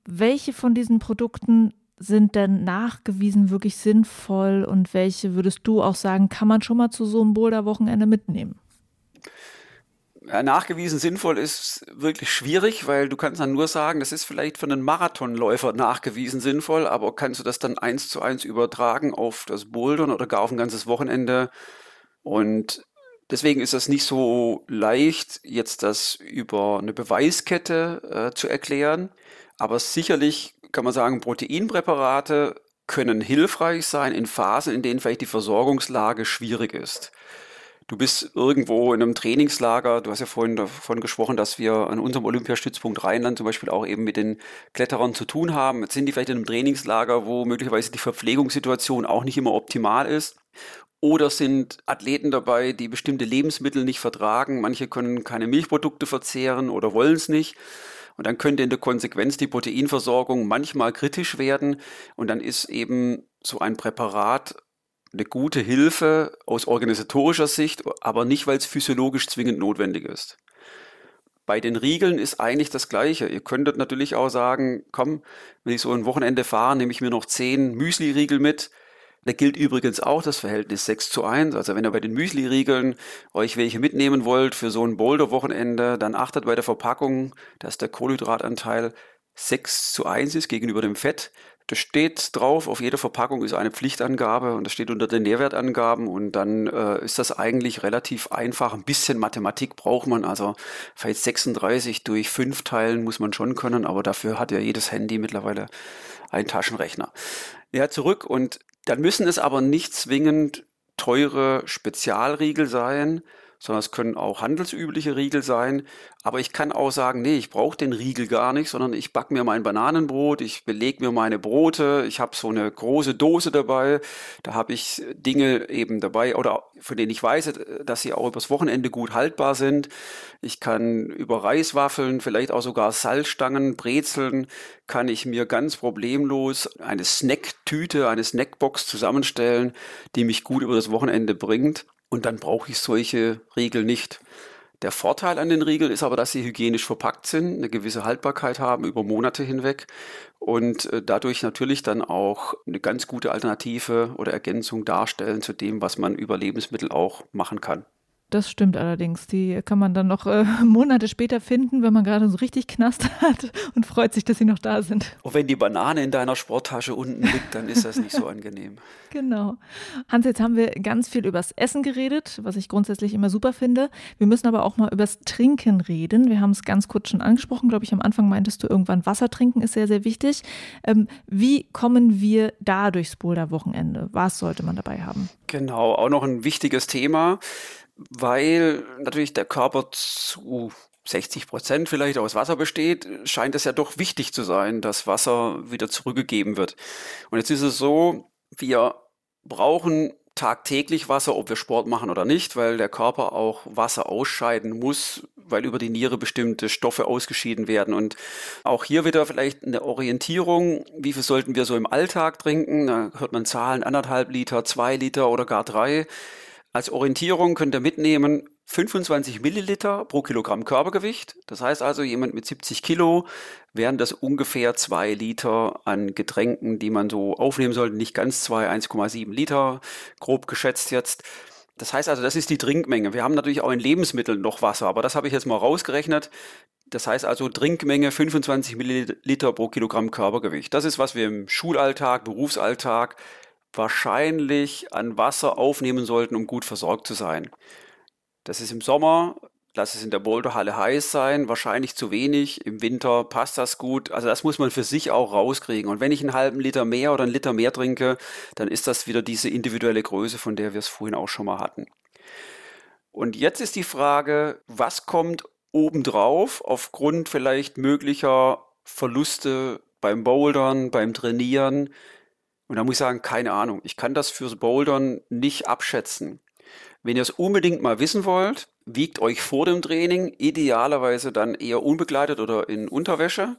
Welche von diesen Produkten sind denn nachgewiesen wirklich sinnvoll und welche würdest du auch sagen, kann man schon mal zu so einem Boulder-Wochenende mitnehmen? Ja, nachgewiesen sinnvoll ist wirklich schwierig, weil du kannst dann nur sagen, das ist vielleicht für einen Marathonläufer nachgewiesen sinnvoll, aber kannst du das dann eins zu eins übertragen auf das Bouldern oder gar auf ein ganzes Wochenende? Und deswegen ist das nicht so leicht, jetzt das über eine Beweiskette äh, zu erklären. Aber sicherlich kann man sagen, Proteinpräparate können hilfreich sein in Phasen, in denen vielleicht die Versorgungslage schwierig ist. Du bist irgendwo in einem Trainingslager. Du hast ja vorhin davon gesprochen, dass wir an unserem Olympiastützpunkt Rheinland zum Beispiel auch eben mit den Kletterern zu tun haben. Jetzt sind die vielleicht in einem Trainingslager, wo möglicherweise die Verpflegungssituation auch nicht immer optimal ist. Oder sind Athleten dabei, die bestimmte Lebensmittel nicht vertragen. Manche können keine Milchprodukte verzehren oder wollen es nicht. Und dann könnte in der Konsequenz die Proteinversorgung manchmal kritisch werden. Und dann ist eben so ein Präparat eine gute Hilfe aus organisatorischer Sicht, aber nicht, weil es physiologisch zwingend notwendig ist. Bei den Riegeln ist eigentlich das Gleiche. Ihr könntet natürlich auch sagen, komm, wenn ich so ein Wochenende fahre, nehme ich mir noch zehn Müsli-Riegel mit. Da gilt übrigens auch das Verhältnis 6 zu 1. Also wenn ihr bei den Müsli-Riegeln euch welche mitnehmen wollt für so ein Boulder-Wochenende, dann achtet bei der Verpackung, dass der Kohlenhydratanteil 6 zu 1 ist gegenüber dem Fett. Das steht drauf, auf jeder Verpackung ist eine Pflichtangabe und das steht unter den Nährwertangaben und dann äh, ist das eigentlich relativ einfach. Ein bisschen Mathematik braucht man, also vielleicht 36 durch 5 teilen muss man schon können, aber dafür hat ja jedes Handy mittlerweile einen Taschenrechner. Ja, zurück und dann müssen es aber nicht zwingend teure Spezialriegel sein, sondern es können auch handelsübliche Riegel sein. Aber ich kann auch sagen, nee, ich brauche den Riegel gar nicht, sondern ich backe mir mein Bananenbrot, ich belege mir meine Brote, ich habe so eine große Dose dabei, da habe ich Dinge eben dabei oder von denen ich weiß, dass sie auch übers Wochenende gut haltbar sind. Ich kann über Reiswaffeln, vielleicht auch sogar Salzstangen, Brezeln, kann ich mir ganz problemlos eine Snacktüte, eine Snackbox zusammenstellen, die mich gut über das Wochenende bringt. Und dann brauche ich solche Riegel nicht. Der Vorteil an den Riegeln ist aber, dass sie hygienisch verpackt sind, eine gewisse Haltbarkeit haben über Monate hinweg und äh, dadurch natürlich dann auch eine ganz gute Alternative oder Ergänzung darstellen zu dem, was man über Lebensmittel auch machen kann. Das stimmt allerdings. Die kann man dann noch äh, Monate später finden, wenn man gerade so richtig Knast hat und freut sich, dass sie noch da sind. Und wenn die Banane in deiner Sporttasche unten liegt, dann ist das nicht so angenehm. Genau. Hans, jetzt haben wir ganz viel übers Essen geredet, was ich grundsätzlich immer super finde. Wir müssen aber auch mal übers Trinken reden. Wir haben es ganz kurz schon angesprochen, glaube ich. Am Anfang meintest du irgendwann, Wasser trinken ist sehr, sehr wichtig. Ähm, wie kommen wir da durchs Boulder-Wochenende? Was sollte man dabei haben? Genau, auch noch ein wichtiges Thema weil natürlich der Körper zu 60 Prozent vielleicht aus Wasser besteht, scheint es ja doch wichtig zu sein, dass Wasser wieder zurückgegeben wird. Und jetzt ist es so, wir brauchen tagtäglich Wasser, ob wir Sport machen oder nicht, weil der Körper auch Wasser ausscheiden muss, weil über die Niere bestimmte Stoffe ausgeschieden werden. Und auch hier wieder vielleicht eine Orientierung, wie viel sollten wir so im Alltag trinken? Da hört man Zahlen, anderthalb Liter, zwei Liter oder gar drei. Als Orientierung könnt ihr mitnehmen 25 Milliliter pro Kilogramm Körpergewicht. Das heißt also, jemand mit 70 Kilo wären das ungefähr zwei Liter an Getränken, die man so aufnehmen sollte. Nicht ganz zwei, 1,7 Liter, grob geschätzt jetzt. Das heißt also, das ist die Trinkmenge. Wir haben natürlich auch in Lebensmitteln noch Wasser, aber das habe ich jetzt mal rausgerechnet. Das heißt also Trinkmenge 25 Milliliter pro Kilogramm Körpergewicht. Das ist, was wir im Schulalltag, Berufsalltag wahrscheinlich an Wasser aufnehmen sollten, um gut versorgt zu sein. Das ist im Sommer, lass es in der Boulderhalle heiß sein, wahrscheinlich zu wenig. Im Winter passt das gut. Also das muss man für sich auch rauskriegen. Und wenn ich einen halben Liter mehr oder einen Liter mehr trinke, dann ist das wieder diese individuelle Größe, von der wir es vorhin auch schon mal hatten. Und jetzt ist die Frage, was kommt obendrauf aufgrund vielleicht möglicher Verluste beim Bouldern, beim Trainieren, und da muss ich sagen, keine Ahnung. Ich kann das fürs Bouldern nicht abschätzen. Wenn ihr es unbedingt mal wissen wollt, wiegt euch vor dem Training, idealerweise dann eher unbegleitet oder in Unterwäsche.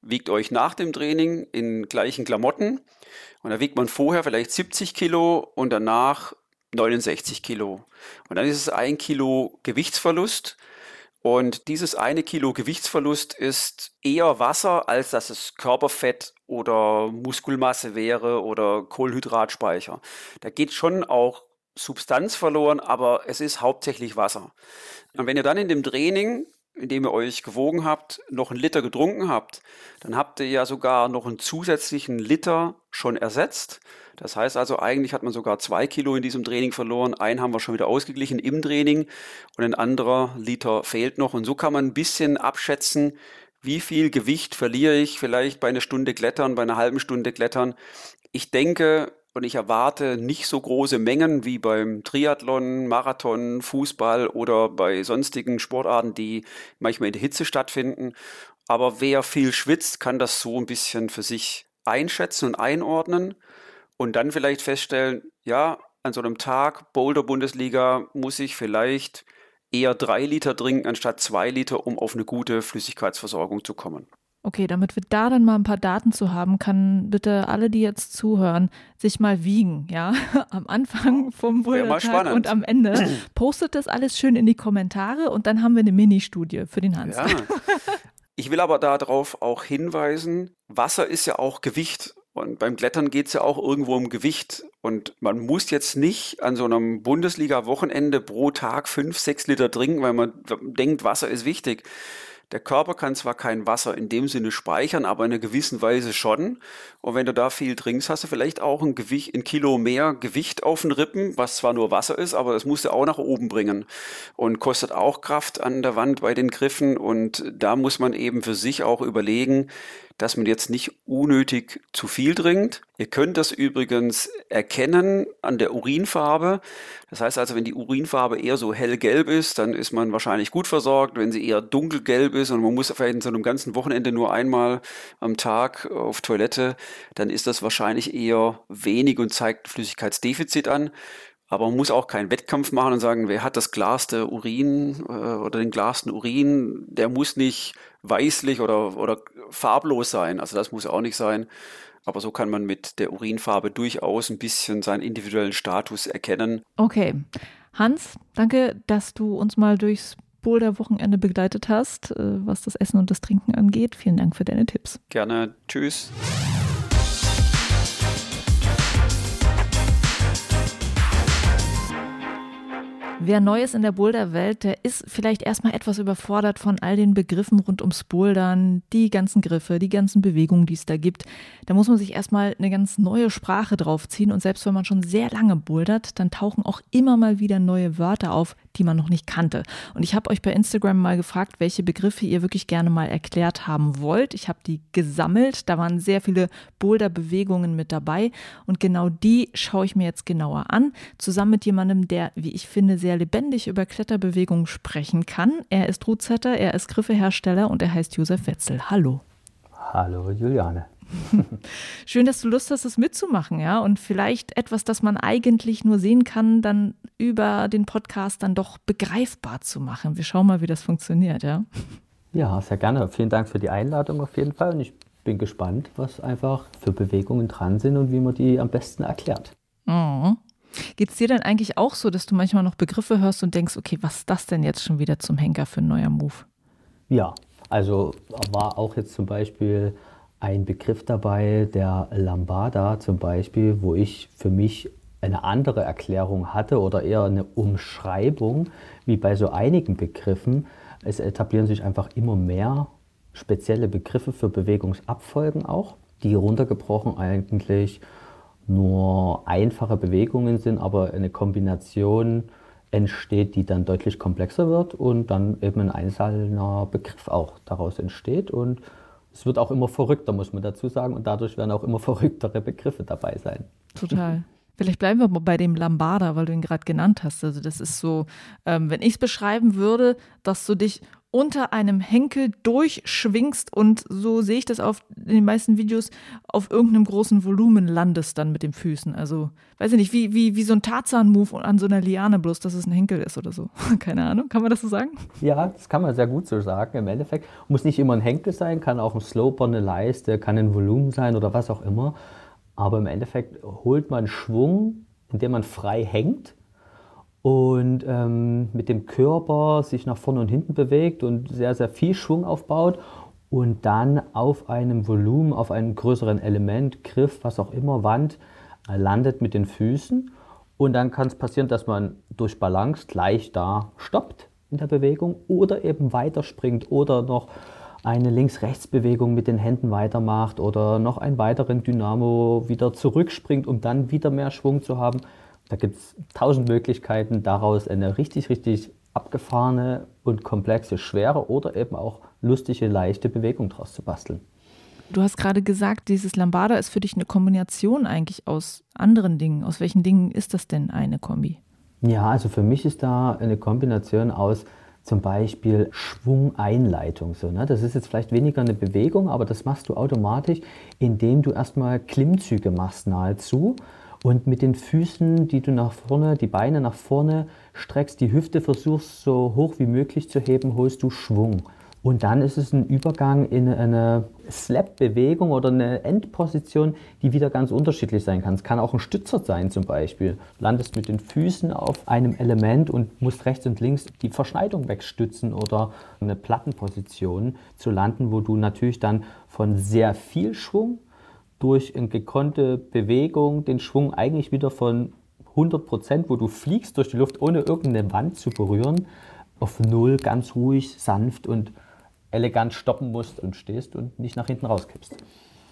Wiegt euch nach dem Training in gleichen Klamotten. Und da wiegt man vorher vielleicht 70 Kilo und danach 69 Kilo. Und dann ist es ein Kilo Gewichtsverlust. Und dieses eine Kilo Gewichtsverlust ist eher Wasser, als dass es Körperfett oder Muskelmasse wäre oder Kohlenhydratspeicher. Da geht schon auch Substanz verloren, aber es ist hauptsächlich Wasser. Und wenn ihr dann in dem Training, in dem ihr euch gewogen habt, noch einen Liter getrunken habt, dann habt ihr ja sogar noch einen zusätzlichen Liter schon ersetzt. Das heißt also, eigentlich hat man sogar zwei Kilo in diesem Training verloren. Einen haben wir schon wieder ausgeglichen im Training und ein anderer Liter fehlt noch. Und so kann man ein bisschen abschätzen, wie viel Gewicht verliere ich vielleicht bei einer Stunde Klettern, bei einer halben Stunde Klettern. Ich denke und ich erwarte nicht so große Mengen wie beim Triathlon, Marathon, Fußball oder bei sonstigen Sportarten, die manchmal in der Hitze stattfinden. Aber wer viel schwitzt, kann das so ein bisschen für sich einschätzen und einordnen und dann vielleicht feststellen, ja, an so einem Tag Boulder-Bundesliga muss ich vielleicht eher drei Liter trinken anstatt zwei Liter, um auf eine gute Flüssigkeitsversorgung zu kommen. Okay, damit wir da dann mal ein paar Daten zu haben, kann bitte alle, die jetzt zuhören, sich mal wiegen, ja, am Anfang vom Bouldertag und am Ende. Postet das alles schön in die Kommentare und dann haben wir eine Mini-Studie für den Hans. Ja. Ich will aber darauf auch hinweisen, Wasser ist ja auch Gewicht und beim Klettern geht es ja auch irgendwo um Gewicht. Und man muss jetzt nicht an so einem Bundesliga-Wochenende pro Tag fünf, sechs Liter trinken, weil man denkt, Wasser ist wichtig. Der Körper kann zwar kein Wasser in dem Sinne speichern, aber in einer gewissen Weise schon. Und wenn du da viel trinkst, hast du vielleicht auch ein, Gewicht, ein Kilo mehr Gewicht auf den Rippen, was zwar nur Wasser ist, aber das musst du auch nach oben bringen. Und kostet auch Kraft an der Wand bei den Griffen. Und da muss man eben für sich auch überlegen, dass man jetzt nicht unnötig zu viel trinkt. Ihr könnt das übrigens erkennen an der Urinfarbe. Das heißt also, wenn die Urinfarbe eher so hellgelb ist, dann ist man wahrscheinlich gut versorgt. Wenn sie eher dunkelgelb ist und man muss vielleicht in so einem ganzen Wochenende nur einmal am Tag auf Toilette, dann ist das wahrscheinlich eher wenig und zeigt Flüssigkeitsdefizit an. Aber man muss auch keinen Wettkampf machen und sagen, wer hat das klarste Urin äh, oder den klarsten Urin, der muss nicht weißlich oder, oder farblos sein. Also das muss auch nicht sein. Aber so kann man mit der Urinfarbe durchaus ein bisschen seinen individuellen Status erkennen. Okay. Hans, danke, dass du uns mal durchs Boulder-Wochenende begleitet hast, äh, was das Essen und das Trinken angeht. Vielen Dank für deine Tipps. Gerne. Tschüss. Wer neu ist in der Boulder-Welt, der ist vielleicht erstmal etwas überfordert von all den Begriffen rund ums Bouldern, die ganzen Griffe, die ganzen Bewegungen, die es da gibt. Da muss man sich erstmal eine ganz neue Sprache draufziehen und selbst wenn man schon sehr lange bouldert, dann tauchen auch immer mal wieder neue Wörter auf, die man noch nicht kannte. Und ich habe euch bei Instagram mal gefragt, welche Begriffe ihr wirklich gerne mal erklärt haben wollt. Ich habe die gesammelt. Da waren sehr viele Boulder-Bewegungen mit dabei. Und genau die schaue ich mir jetzt genauer an. Zusammen mit jemandem, der, wie ich finde, sehr lebendig über Kletterbewegungen sprechen kann. Er ist Ruzetter, er ist Griffehersteller und er heißt Josef Wetzel. Hallo. Hallo Juliane. Schön, dass du Lust hast, es mitzumachen, ja. Und vielleicht etwas, das man eigentlich nur sehen kann, dann über den Podcast dann doch begreifbar zu machen. Wir schauen mal, wie das funktioniert, ja. Ja, sehr gerne. Vielen Dank für die Einladung auf jeden Fall. Und ich bin gespannt, was einfach für Bewegungen dran sind und wie man die am besten erklärt. Mhm. Geht es dir denn eigentlich auch so, dass du manchmal noch Begriffe hörst und denkst, okay, was ist das denn jetzt schon wieder zum Henker für ein neuer Move? Ja, also war auch jetzt zum Beispiel ein Begriff dabei, der Lambada zum Beispiel, wo ich für mich eine andere Erklärung hatte oder eher eine Umschreibung, wie bei so einigen Begriffen. Es etablieren sich einfach immer mehr spezielle Begriffe für Bewegungsabfolgen auch, die runtergebrochen eigentlich nur einfache Bewegungen sind, aber eine Kombination entsteht, die dann deutlich komplexer wird und dann eben ein einzelner Begriff auch daraus entsteht und es wird auch immer verrückter, muss man dazu sagen, und dadurch werden auch immer verrücktere Begriffe dabei sein. Total. Vielleicht bleiben wir mal bei dem Lambada, weil du ihn gerade genannt hast. Also das ist so, ähm, wenn ich es beschreiben würde, dass du dich unter einem Henkel durchschwingst und so sehe ich das auf in den meisten Videos auf irgendeinem großen Volumen landest dann mit den Füßen. Also, weiß ich nicht, wie, wie, wie so ein Tarzan-Move an so einer Liane, bloß dass es ein Henkel ist oder so. Keine Ahnung, kann man das so sagen? Ja, das kann man sehr gut so sagen. Im Endeffekt muss nicht immer ein Henkel sein, kann auch ein Sloper, eine Leiste, kann ein Volumen sein oder was auch immer. Aber im Endeffekt holt man Schwung, indem man frei hängt und ähm, mit dem Körper sich nach vorne und hinten bewegt und sehr, sehr viel Schwung aufbaut und dann auf einem Volumen, auf einem größeren Element, Griff, was auch immer, Wand, äh, landet mit den Füßen Und dann kann es passieren, dass man durch Balance gleich da stoppt in der Bewegung oder eben weiterspringt oder noch eine Links-Rechts-Bewegung mit den Händen weitermacht oder noch einen weiteren Dynamo wieder zurückspringt, um dann wieder mehr Schwung zu haben. Da gibt es tausend Möglichkeiten, daraus eine richtig, richtig abgefahrene und komplexe, schwere oder eben auch lustige, leichte Bewegung draus zu basteln. Du hast gerade gesagt, dieses Lambada ist für dich eine Kombination eigentlich aus anderen Dingen. Aus welchen Dingen ist das denn eine Kombi? Ja, also für mich ist da eine Kombination aus zum Beispiel Schwungeinleitung. So, ne? Das ist jetzt vielleicht weniger eine Bewegung, aber das machst du automatisch, indem du erstmal Klimmzüge machst nahezu und mit den Füßen, die du nach vorne, die Beine nach vorne streckst, die Hüfte versuchst so hoch wie möglich zu heben, holst du Schwung. Und dann ist es ein Übergang in eine Slap-Bewegung oder eine Endposition, die wieder ganz unterschiedlich sein kann. Es kann auch ein Stützer sein zum Beispiel. Du landest mit den Füßen auf einem Element und musst rechts und links die Verschneidung wegstützen oder eine Plattenposition zu landen, wo du natürlich dann von sehr viel Schwung durch eine gekonnte Bewegung den Schwung eigentlich wieder von 100 Prozent, wo du fliegst durch die Luft, ohne irgendeine Wand zu berühren, auf Null ganz ruhig, sanft und elegant stoppen musst und stehst und nicht nach hinten rauskippst.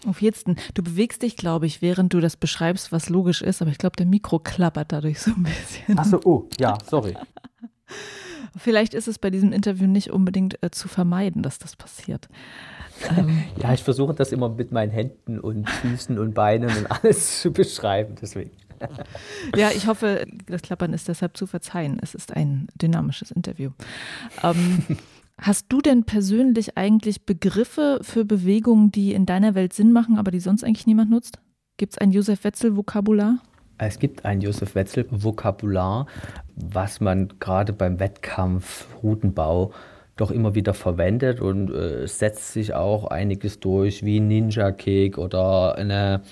Auf jetzt, du bewegst dich, glaube ich, während du das beschreibst, was logisch ist, aber ich glaube, der Mikro klappert dadurch so ein bisschen. Achso, oh, ja, sorry. Vielleicht ist es bei diesem Interview nicht unbedingt äh, zu vermeiden, dass das passiert. Ähm. Ja, ich versuche das immer mit meinen Händen und Füßen und Beinen und alles zu beschreiben, deswegen. Ja, ich hoffe, das Klappern ist deshalb zu verzeihen. Es ist ein dynamisches Interview. Ähm, Hast du denn persönlich eigentlich Begriffe für Bewegungen, die in deiner Welt Sinn machen, aber die sonst eigentlich niemand nutzt? Gibt es ein Josef Wetzel-Vokabular? Es gibt ein Josef Wetzel-Vokabular, was man gerade beim Wettkampf, Routenbau doch immer wieder verwendet und äh, setzt sich auch einiges durch, wie Ninja-Kick oder eine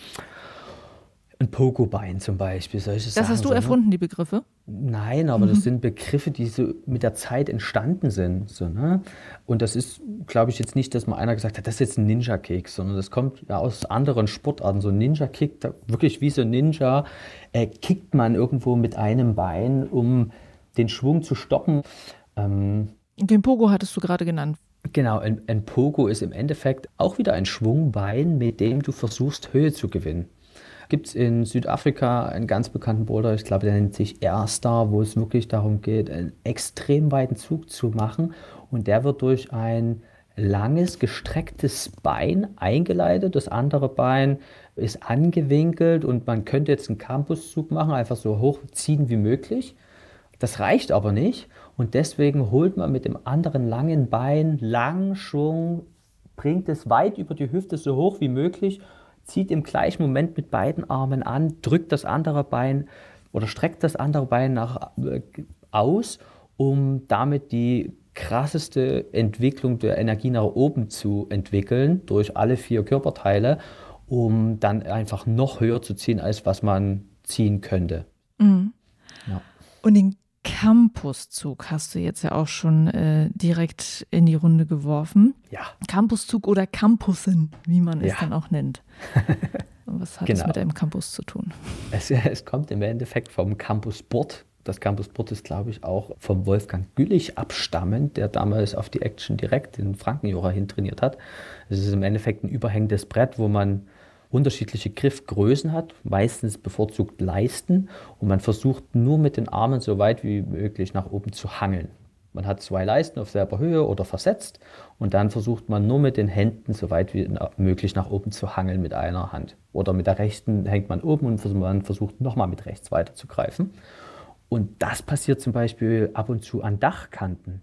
ein Pogo-Bein zum Beispiel. Solche das Sachen, hast du so, ne? erfunden, die Begriffe? Nein, aber mhm. das sind Begriffe, die so mit der Zeit entstanden sind. So, ne? Und das ist, glaube ich, jetzt nicht, dass mal einer gesagt hat, das ist jetzt ein Ninja-Kick, sondern das kommt ja aus anderen Sportarten. So ein Ninja-Kick, wirklich wie so ein Ninja, äh, kickt man irgendwo mit einem Bein, um den Schwung zu stoppen. Ähm, den Pogo hattest du gerade genannt. Genau, ein, ein Pogo ist im Endeffekt auch wieder ein Schwungbein, mit dem du versuchst, Höhe zu gewinnen gibt es in Südafrika einen ganz bekannten Boulder, ich glaube, der nennt sich Airstar, wo es wirklich darum geht, einen extrem weiten Zug zu machen. Und der wird durch ein langes, gestrecktes Bein eingeleitet. Das andere Bein ist angewinkelt und man könnte jetzt einen Campuszug machen, einfach so hochziehen wie möglich. Das reicht aber nicht und deswegen holt man mit dem anderen langen Bein lang Schwung, bringt es weit über die Hüfte so hoch wie möglich zieht im gleichen Moment mit beiden Armen an, drückt das andere Bein oder streckt das andere Bein nach, äh, aus, um damit die krasseste Entwicklung der Energie nach oben zu entwickeln durch alle vier Körperteile, um dann einfach noch höher zu ziehen, als was man ziehen könnte. Mhm. Ja. Und den Campuszug hast du jetzt ja auch schon äh, direkt in die Runde geworfen. Ja. Campuszug oder Campussen, wie man es ja. dann auch nennt. Was hat genau. es mit einem Campus zu tun? Es, es kommt im Endeffekt vom Campusboard. Das Campusboard ist, glaube ich, auch vom Wolfgang Güllich abstammend, der damals auf die Action direkt in Frankenjura hin trainiert hat. Es ist im Endeffekt ein überhängendes Brett, wo man unterschiedliche Griffgrößen hat, meistens bevorzugt Leisten und man versucht nur mit den Armen so weit wie möglich nach oben zu hangeln. Man hat zwei Leisten auf selber Höhe oder versetzt und dann versucht man nur mit den Händen so weit wie möglich nach oben zu hangeln mit einer Hand. Oder mit der rechten hängt man oben und man versucht nochmal mit rechts weiterzugreifen. Und das passiert zum Beispiel ab und zu an Dachkanten.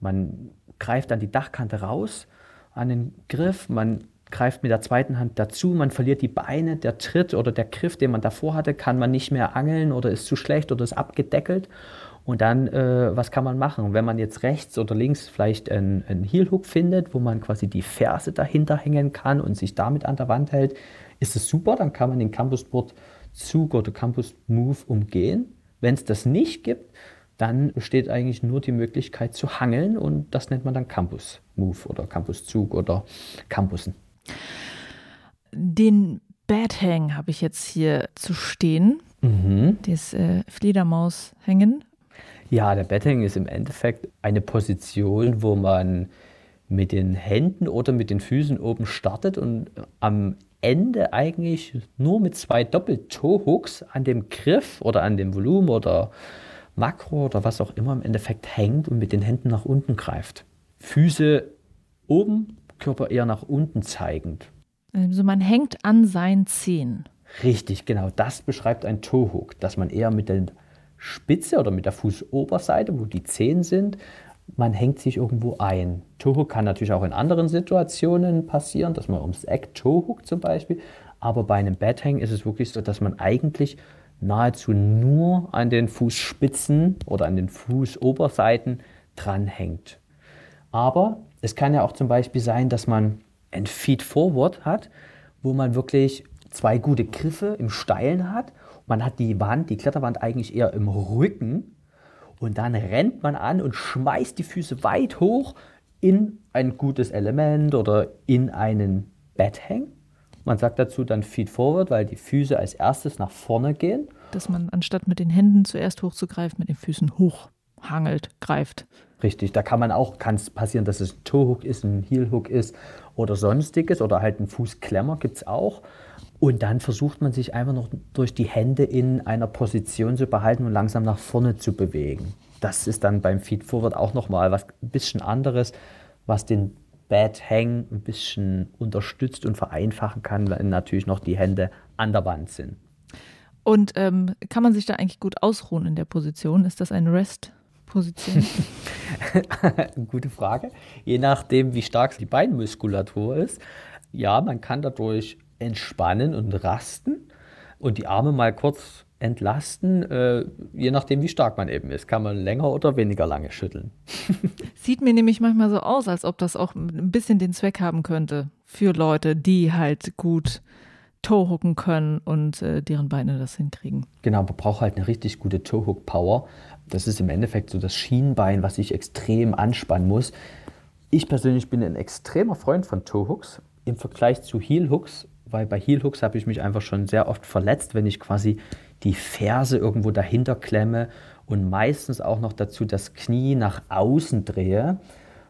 Man greift dann die Dachkante raus an den Griff, man greift mit der zweiten Hand dazu, man verliert die Beine, der Tritt oder der Griff, den man davor hatte, kann man nicht mehr angeln oder ist zu schlecht oder ist abgedeckelt. Und dann, äh, was kann man machen? Wenn man jetzt rechts oder links vielleicht einen, einen Heel-Hook findet, wo man quasi die Ferse dahinter hängen kann und sich damit an der Wand hält, ist es super, dann kann man den Campusboard-Zug oder Campus-Move umgehen. Wenn es das nicht gibt, dann besteht eigentlich nur die Möglichkeit zu hangeln und das nennt man dann Campus-Move oder Campus-Zug oder Campussen. Den Bad Hang habe ich jetzt hier zu stehen. Mhm. Das äh, Fledermaus hängen. Ja, der Betthängen ist im Endeffekt eine Position, wo man mit den Händen oder mit den Füßen oben startet und am Ende eigentlich nur mit zwei Doppel-Toe-Hooks an dem Griff oder an dem Volumen oder Makro oder was auch immer im Endeffekt hängt und mit den Händen nach unten greift. Füße oben, Körper eher nach unten zeigend. Also man hängt an seinen Zehen. Richtig, genau. Das beschreibt ein Toe-Hook, dass man eher mit der Spitze oder mit der Fußoberseite, wo die Zehen sind, man hängt sich irgendwo ein. Toe-Hook kann natürlich auch in anderen Situationen passieren, dass man ums Eck Toe-Hook zum Beispiel. Aber bei einem Bad ist es wirklich so, dass man eigentlich nahezu nur an den Fußspitzen oder an den Fußoberseiten dranhängt. Aber es kann ja auch zum Beispiel sein, dass man ein Feed Forward hat, wo man wirklich zwei gute Griffe im Steilen hat. Man hat die Wand, die Kletterwand eigentlich eher im Rücken und dann rennt man an und schmeißt die Füße weit hoch in ein gutes Element oder in einen Betthang. Man sagt dazu dann Feed Forward, weil die Füße als erstes nach vorne gehen. Dass man anstatt mit den Händen zuerst hochzugreifen, mit den Füßen hochhangelt, greift. Richtig, da kann man auch, kann es passieren, dass es ein Toe-Hook ist, ein Heel-Hook ist oder sonstiges oder halt ein Fußklemmer gibt es auch. Und dann versucht man sich einfach noch durch die Hände in einer Position zu behalten und langsam nach vorne zu bewegen. Das ist dann beim Feed Forward auch nochmal was ein bisschen anderes, was den Bad Hang ein bisschen unterstützt und vereinfachen kann, wenn natürlich noch die Hände an der Wand sind. Und ähm, kann man sich da eigentlich gut ausruhen in der Position? Ist das eine Rest-Position? Gute Frage. Je nachdem, wie stark die Beinmuskulatur ist. Ja, man kann dadurch entspannen und rasten und die Arme mal kurz entlasten, äh, je nachdem, wie stark man eben ist. Kann man länger oder weniger lange schütteln. Sieht mir nämlich manchmal so aus, als ob das auch ein bisschen den Zweck haben könnte für Leute, die halt gut Toehucken können und äh, deren Beine das hinkriegen. Genau, man braucht halt eine richtig gute Toehook-Power. Das ist im Endeffekt so das Schienbein, was ich extrem anspannen muss. Ich persönlich bin ein extremer Freund von Toehooks. Im Vergleich zu Heelhooks weil bei Heel Hooks habe ich mich einfach schon sehr oft verletzt, wenn ich quasi die Ferse irgendwo dahinter klemme und meistens auch noch dazu das Knie nach außen drehe.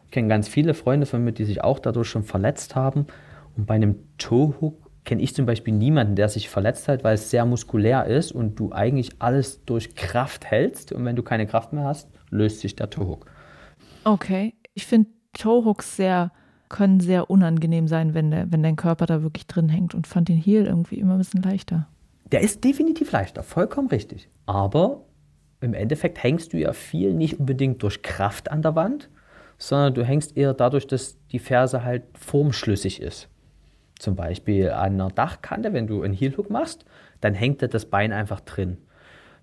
Ich kenne ganz viele Freunde von mir, die sich auch dadurch schon verletzt haben. Und bei einem Toe Hook kenne ich zum Beispiel niemanden, der sich verletzt hat, weil es sehr muskulär ist und du eigentlich alles durch Kraft hältst. Und wenn du keine Kraft mehr hast, löst sich der Toe Hook. Okay, ich finde Toe Hooks sehr können sehr unangenehm sein, wenn, der, wenn dein Körper da wirklich drin hängt und fand den Heel irgendwie immer ein bisschen leichter. Der ist definitiv leichter, vollkommen richtig. Aber im Endeffekt hängst du ja viel nicht unbedingt durch Kraft an der Wand, sondern du hängst eher dadurch, dass die Ferse halt formschlüssig ist. Zum Beispiel an einer Dachkante, wenn du einen Heelhook machst, dann hängt da das Bein einfach drin.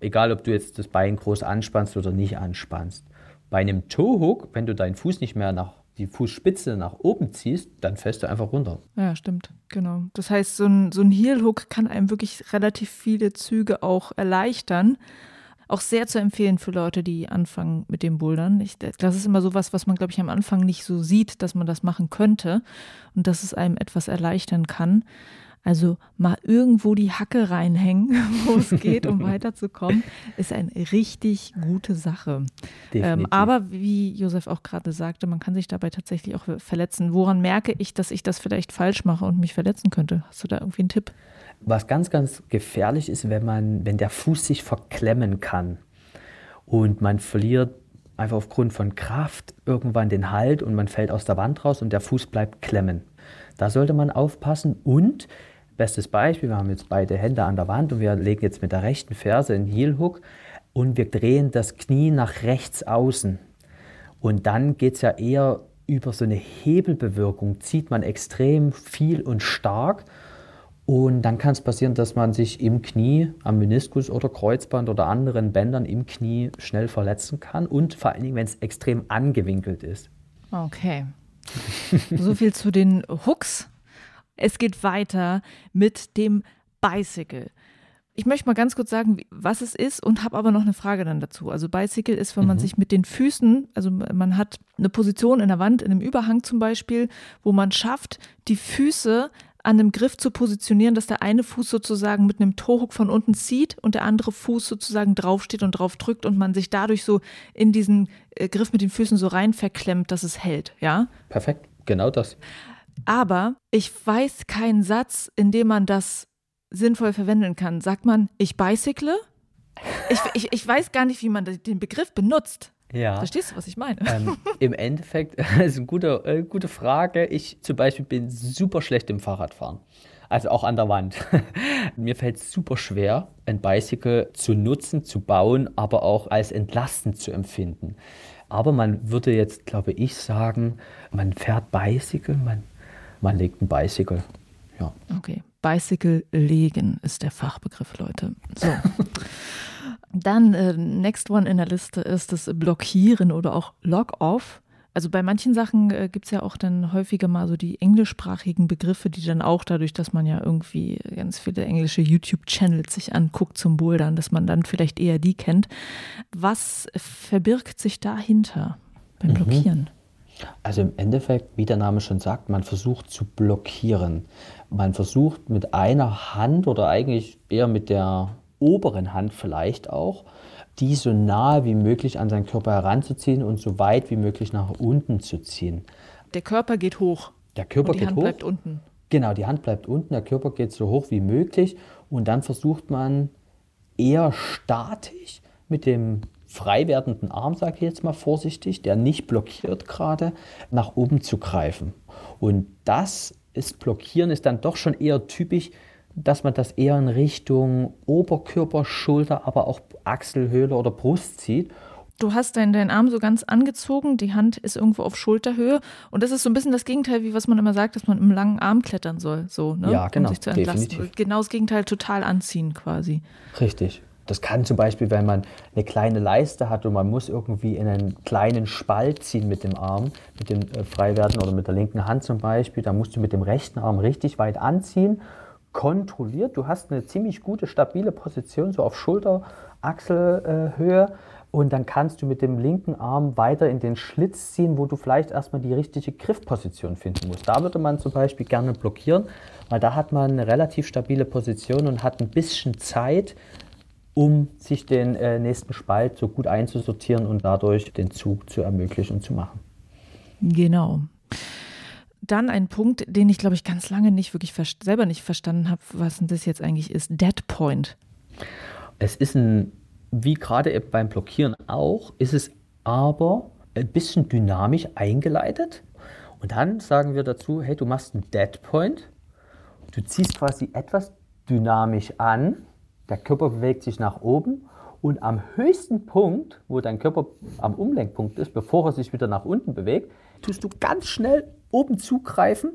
Egal, ob du jetzt das Bein groß anspannst oder nicht anspannst. Bei einem Toe-Hook, wenn du deinen Fuß nicht mehr nach die Fußspitze nach oben ziehst, dann fällst du einfach runter. Ja, stimmt, genau. Das heißt, so ein, so ein Heel-Hook kann einem wirklich relativ viele Züge auch erleichtern. Auch sehr zu empfehlen für Leute, die anfangen mit dem Bouldern. Ich, das ist immer so was, was man, glaube ich, am Anfang nicht so sieht, dass man das machen könnte und dass es einem etwas erleichtern kann. Also mal irgendwo die Hacke reinhängen, wo es geht, um weiterzukommen, ist eine richtig gute Sache. Ähm, aber wie Josef auch gerade sagte, man kann sich dabei tatsächlich auch verletzen. Woran merke ich, dass ich das vielleicht falsch mache und mich verletzen könnte? Hast du da irgendwie einen Tipp? Was ganz, ganz gefährlich ist, wenn man, wenn der Fuß sich verklemmen kann und man verliert einfach aufgrund von Kraft irgendwann den Halt und man fällt aus der Wand raus und der Fuß bleibt klemmen. Da sollte man aufpassen und Bestes Beispiel, wir haben jetzt beide Hände an der Wand und wir legen jetzt mit der rechten Ferse einen Heel Hook und wir drehen das Knie nach rechts außen. Und dann geht es ja eher über so eine Hebelbewirkung, zieht man extrem viel und stark. Und dann kann es passieren, dass man sich im Knie, am Meniskus oder Kreuzband oder anderen Bändern im Knie schnell verletzen kann. Und vor allen Dingen, wenn es extrem angewinkelt ist. Okay. so viel zu den Hooks. Es geht weiter mit dem Bicycle. Ich möchte mal ganz kurz sagen, was es ist und habe aber noch eine Frage dann dazu. Also Bicycle ist, wenn man mhm. sich mit den Füßen, also man hat eine Position in der Wand, in einem Überhang zum Beispiel, wo man schafft, die Füße an einem Griff zu positionieren, dass der eine Fuß sozusagen mit einem Toehook von unten zieht und der andere Fuß sozusagen draufsteht und drauf drückt und man sich dadurch so in diesen äh, Griff mit den Füßen so rein verklemmt, dass es hält, ja? Perfekt, genau das. Aber ich weiß keinen Satz, in dem man das sinnvoll verwenden kann. Sagt man, ich bicycle? Ich, ich, ich weiß gar nicht, wie man den Begriff benutzt. Ja. Verstehst du, was ich meine? Ähm, Im Endeffekt, das ist eine gute, äh, gute Frage. Ich zum Beispiel bin super schlecht im Fahrradfahren. Also auch an der Wand. Mir fällt es super schwer, ein Bicycle zu nutzen, zu bauen, aber auch als entlastend zu empfinden. Aber man würde jetzt, glaube ich, sagen, man fährt Bicycle, man, man legt ein Bicycle. Ja. Okay. Bicycle legen ist der Fachbegriff, Leute. So. Dann, äh, next one in der Liste ist das Blockieren oder auch Log-Off. Also bei manchen Sachen äh, gibt es ja auch dann häufiger mal so die englischsprachigen Begriffe, die dann auch dadurch, dass man ja irgendwie ganz viele englische YouTube-Channels sich anguckt zum Bouldern, dass man dann vielleicht eher die kennt. Was verbirgt sich dahinter beim mhm. Also im Endeffekt, wie der Name schon sagt, man versucht zu blockieren. Man versucht mit einer Hand oder eigentlich eher mit der oberen Hand vielleicht auch, die so nahe wie möglich an seinen Körper heranzuziehen und so weit wie möglich nach unten zu ziehen. Der Körper geht hoch. Der Körper die geht Hand hoch. bleibt unten. Genau, die Hand bleibt unten, der Körper geht so hoch wie möglich und dann versucht man eher statisch mit dem frei werdenden Arm, sage ich jetzt mal vorsichtig, der nicht blockiert gerade, nach oben zu greifen. Und das ist Blockieren ist dann doch schon eher typisch dass man das eher in Richtung Oberkörper, Schulter, aber auch Achselhöhle oder Brust zieht. Du hast deinen, deinen Arm so ganz angezogen, die Hand ist irgendwo auf Schulterhöhe und das ist so ein bisschen das Gegenteil, wie was man immer sagt, dass man im langen Arm klettern soll, so, ne? Ja, genau, um sich zu entlasten. Definitiv. Genau das Gegenteil, total anziehen quasi. Richtig. Das kann zum Beispiel, wenn man eine kleine Leiste hat und man muss irgendwie in einen kleinen Spalt ziehen mit dem Arm, mit dem äh, Freiwerden oder mit der linken Hand zum Beispiel, da musst du mit dem rechten Arm richtig weit anziehen kontrolliert. Du hast eine ziemlich gute, stabile Position, so auf Schulter-Achselhöhe. Und dann kannst du mit dem linken Arm weiter in den Schlitz ziehen, wo du vielleicht erstmal die richtige Griffposition finden musst. Da würde man zum Beispiel gerne blockieren, weil da hat man eine relativ stabile Position und hat ein bisschen Zeit, um sich den äh, nächsten Spalt so gut einzusortieren und dadurch den Zug zu ermöglichen und zu machen. Genau dann ein Punkt, den ich, glaube ich, ganz lange nicht wirklich selber nicht verstanden habe, was denn das jetzt eigentlich ist. Dead Point. Es ist ein, wie gerade beim Blockieren auch, ist es aber ein bisschen dynamisch eingeleitet. Und dann sagen wir dazu, hey, du machst einen Dead Point. Du ziehst quasi etwas dynamisch an. Der Körper bewegt sich nach oben. Und am höchsten Punkt, wo dein Körper am Umlenkpunkt ist, bevor er sich wieder nach unten bewegt, tust du ganz schnell oben zugreifen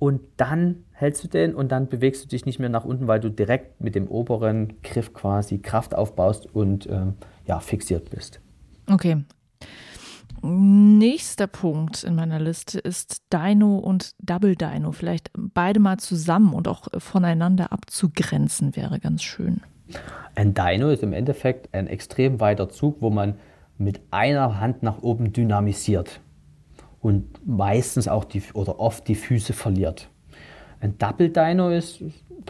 und dann hältst du den und dann bewegst du dich nicht mehr nach unten, weil du direkt mit dem oberen Griff quasi Kraft aufbaust und ähm, ja, fixiert bist. Okay. Nächster Punkt in meiner Liste ist Dino und Double Dino. Vielleicht beide mal zusammen und auch voneinander abzugrenzen wäre ganz schön. Ein Dino ist im Endeffekt ein extrem weiter Zug, wo man mit einer Hand nach oben dynamisiert und meistens auch die, oder oft die Füße verliert. Ein Double Dino ist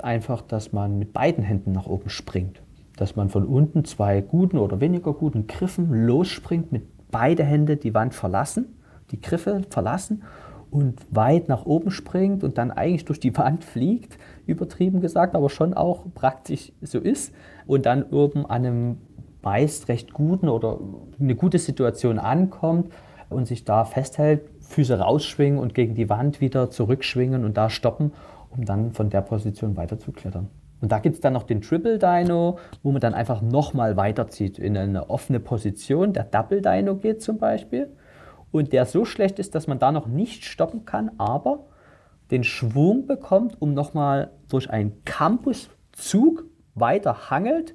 einfach, dass man mit beiden Händen nach oben springt. Dass man von unten zwei guten oder weniger guten Griffen losspringt, mit beide Hände die Wand verlassen, die Griffe verlassen und weit nach oben springt und dann eigentlich durch die Wand fliegt, übertrieben gesagt, aber schon auch praktisch so ist und dann oben an einem meist recht guten oder eine gute Situation ankommt, und sich da festhält, Füße rausschwingen und gegen die Wand wieder zurückschwingen und da stoppen, um dann von der Position weiter zu klettern. Und da gibt es dann noch den Triple Dino, wo man dann einfach nochmal weiterzieht in eine offene Position. Der Double Dino geht zum Beispiel. Und der so schlecht ist, dass man da noch nicht stoppen kann, aber den Schwung bekommt, um nochmal durch einen Campuszug weiter hangelt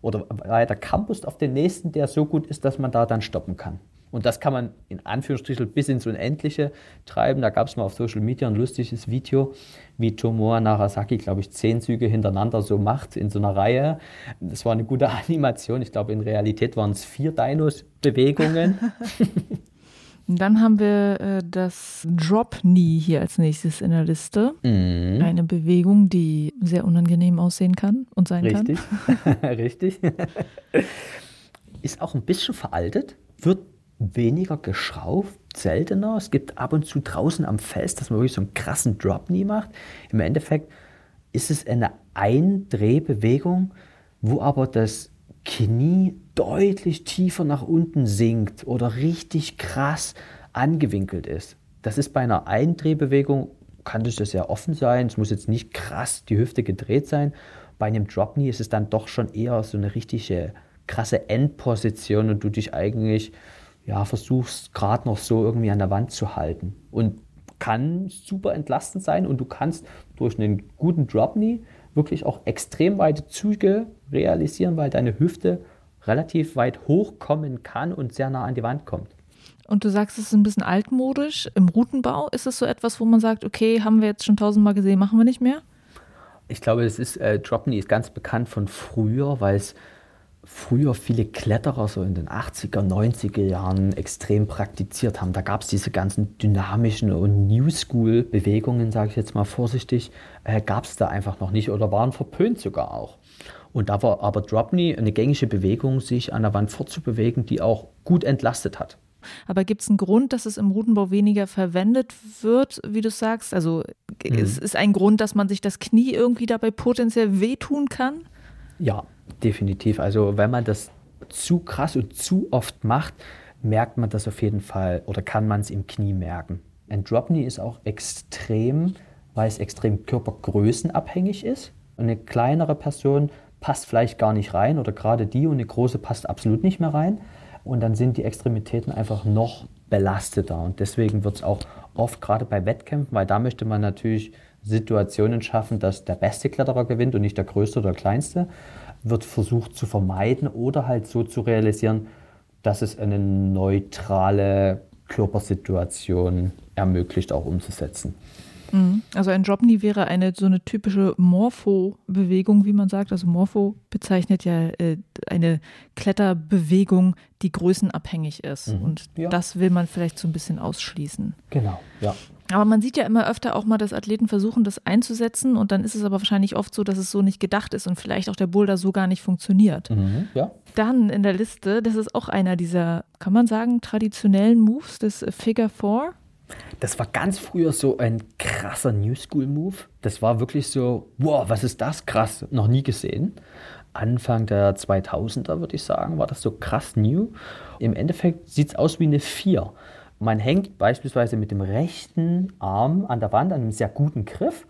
oder weiter campust auf den nächsten, der so gut ist, dass man da dann stoppen kann. Und das kann man in Anführungsstrichen bis ins Unendliche treiben. Da gab es mal auf Social Media ein lustiges Video, wie Tomoa Narasaki, glaube ich, zehn Züge hintereinander so macht in so einer Reihe. Das war eine gute Animation. Ich glaube, in Realität waren es vier Dinos-Bewegungen. Und dann haben wir äh, das Drop Knee hier als nächstes in der Liste. Mhm. Eine Bewegung, die sehr unangenehm aussehen kann und sein Richtig. kann. Richtig. Ist auch ein bisschen veraltet, wird weniger geschraubt, seltener. Es gibt ab und zu draußen am Fest, dass man wirklich so einen krassen Drop Knee macht. Im Endeffekt ist es eine Eindrehbewegung, wo aber das Knie deutlich tiefer nach unten sinkt oder richtig krass angewinkelt ist. Das ist bei einer Eindrehbewegung, kann das ja offen sein, es muss jetzt nicht krass die Hüfte gedreht sein. Bei einem Drop Knee ist es dann doch schon eher so eine richtige krasse Endposition und du dich eigentlich ja, versuchst gerade noch so irgendwie an der Wand zu halten. Und kann super entlastend sein und du kannst durch einen guten Drop Knee wirklich auch extrem weite Züge realisieren, weil deine Hüfte relativ weit hochkommen kann und sehr nah an die Wand kommt. Und du sagst, es ist ein bisschen altmodisch. Im Routenbau ist es so etwas, wo man sagt, okay, haben wir jetzt schon tausendmal gesehen, machen wir nicht mehr? Ich glaube, es ist, äh, Drop Knee ist ganz bekannt von früher, weil es früher viele Kletterer so in den 80er, 90er Jahren extrem praktiziert haben. Da gab es diese ganzen dynamischen und New School-Bewegungen, sage ich jetzt mal vorsichtig, äh, gab es da einfach noch nicht oder waren verpönt sogar auch. Und da war aber Drop Knee eine gängige Bewegung, sich an der Wand fortzubewegen, die auch gut entlastet hat. Aber gibt es einen Grund, dass es im Rudenbau weniger verwendet wird, wie du sagst? Also mhm. es ist ein Grund, dass man sich das Knie irgendwie dabei potenziell wehtun kann? Ja, definitiv. Also wenn man das zu krass und zu oft macht, merkt man das auf jeden Fall oder kann man es im Knie merken. Ein Drop Knee ist auch extrem, weil es extrem körpergrößenabhängig ist. Eine kleinere Person passt vielleicht gar nicht rein oder gerade die und eine große passt absolut nicht mehr rein. Und dann sind die Extremitäten einfach noch belasteter. Und deswegen wird es auch oft gerade bei Wettkämpfen, weil da möchte man natürlich Situationen schaffen, dass der beste Kletterer gewinnt und nicht der größte oder kleinste, wird versucht zu vermeiden oder halt so zu realisieren, dass es eine neutrale Körpersituation ermöglicht, auch umzusetzen. Mhm. Also ein Knee wäre eine so eine typische Morpho-Bewegung, wie man sagt. Also Morpho bezeichnet ja äh, eine Kletterbewegung, die größenabhängig ist. Mhm. Und ja. das will man vielleicht so ein bisschen ausschließen. Genau, ja. Aber man sieht ja immer öfter auch mal, dass Athleten versuchen, das einzusetzen und dann ist es aber wahrscheinlich oft so, dass es so nicht gedacht ist und vielleicht auch der Boulder so gar nicht funktioniert. Mhm, ja. Dann in der Liste, das ist auch einer dieser, kann man sagen, traditionellen Moves des Figure Four. Das war ganz früher so ein krasser New School Move. Das war wirklich so, wow, was ist das krass, noch nie gesehen. Anfang der 2000er würde ich sagen, war das so krass new. Im Endeffekt sieht es aus wie eine 4. Man hängt beispielsweise mit dem rechten Arm an der Wand an einem sehr guten Griff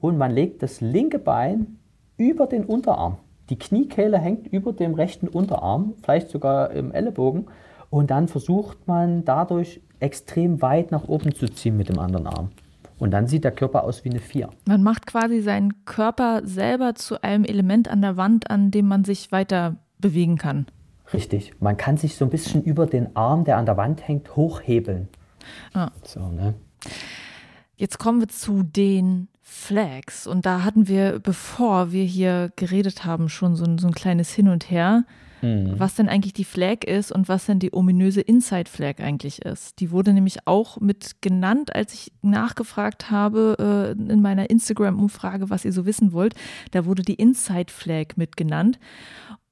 und man legt das linke Bein über den Unterarm. Die Kniekehle hängt über dem rechten Unterarm, vielleicht sogar im Ellenbogen. Und dann versucht man dadurch extrem weit nach oben zu ziehen mit dem anderen Arm. Und dann sieht der Körper aus wie eine 4. Man macht quasi seinen Körper selber zu einem Element an der Wand, an dem man sich weiter bewegen kann. Richtig. Man kann sich so ein bisschen über den Arm, der an der Wand hängt, hochhebeln. Ah. So, ne? Jetzt kommen wir zu den Flags. Und da hatten wir, bevor wir hier geredet haben, schon so ein, so ein kleines Hin und Her, mhm. was denn eigentlich die Flag ist und was denn die ominöse Inside Flag eigentlich ist. Die wurde nämlich auch mit genannt, als ich nachgefragt habe äh, in meiner Instagram-Umfrage, was ihr so wissen wollt. Da wurde die Inside Flag mit genannt.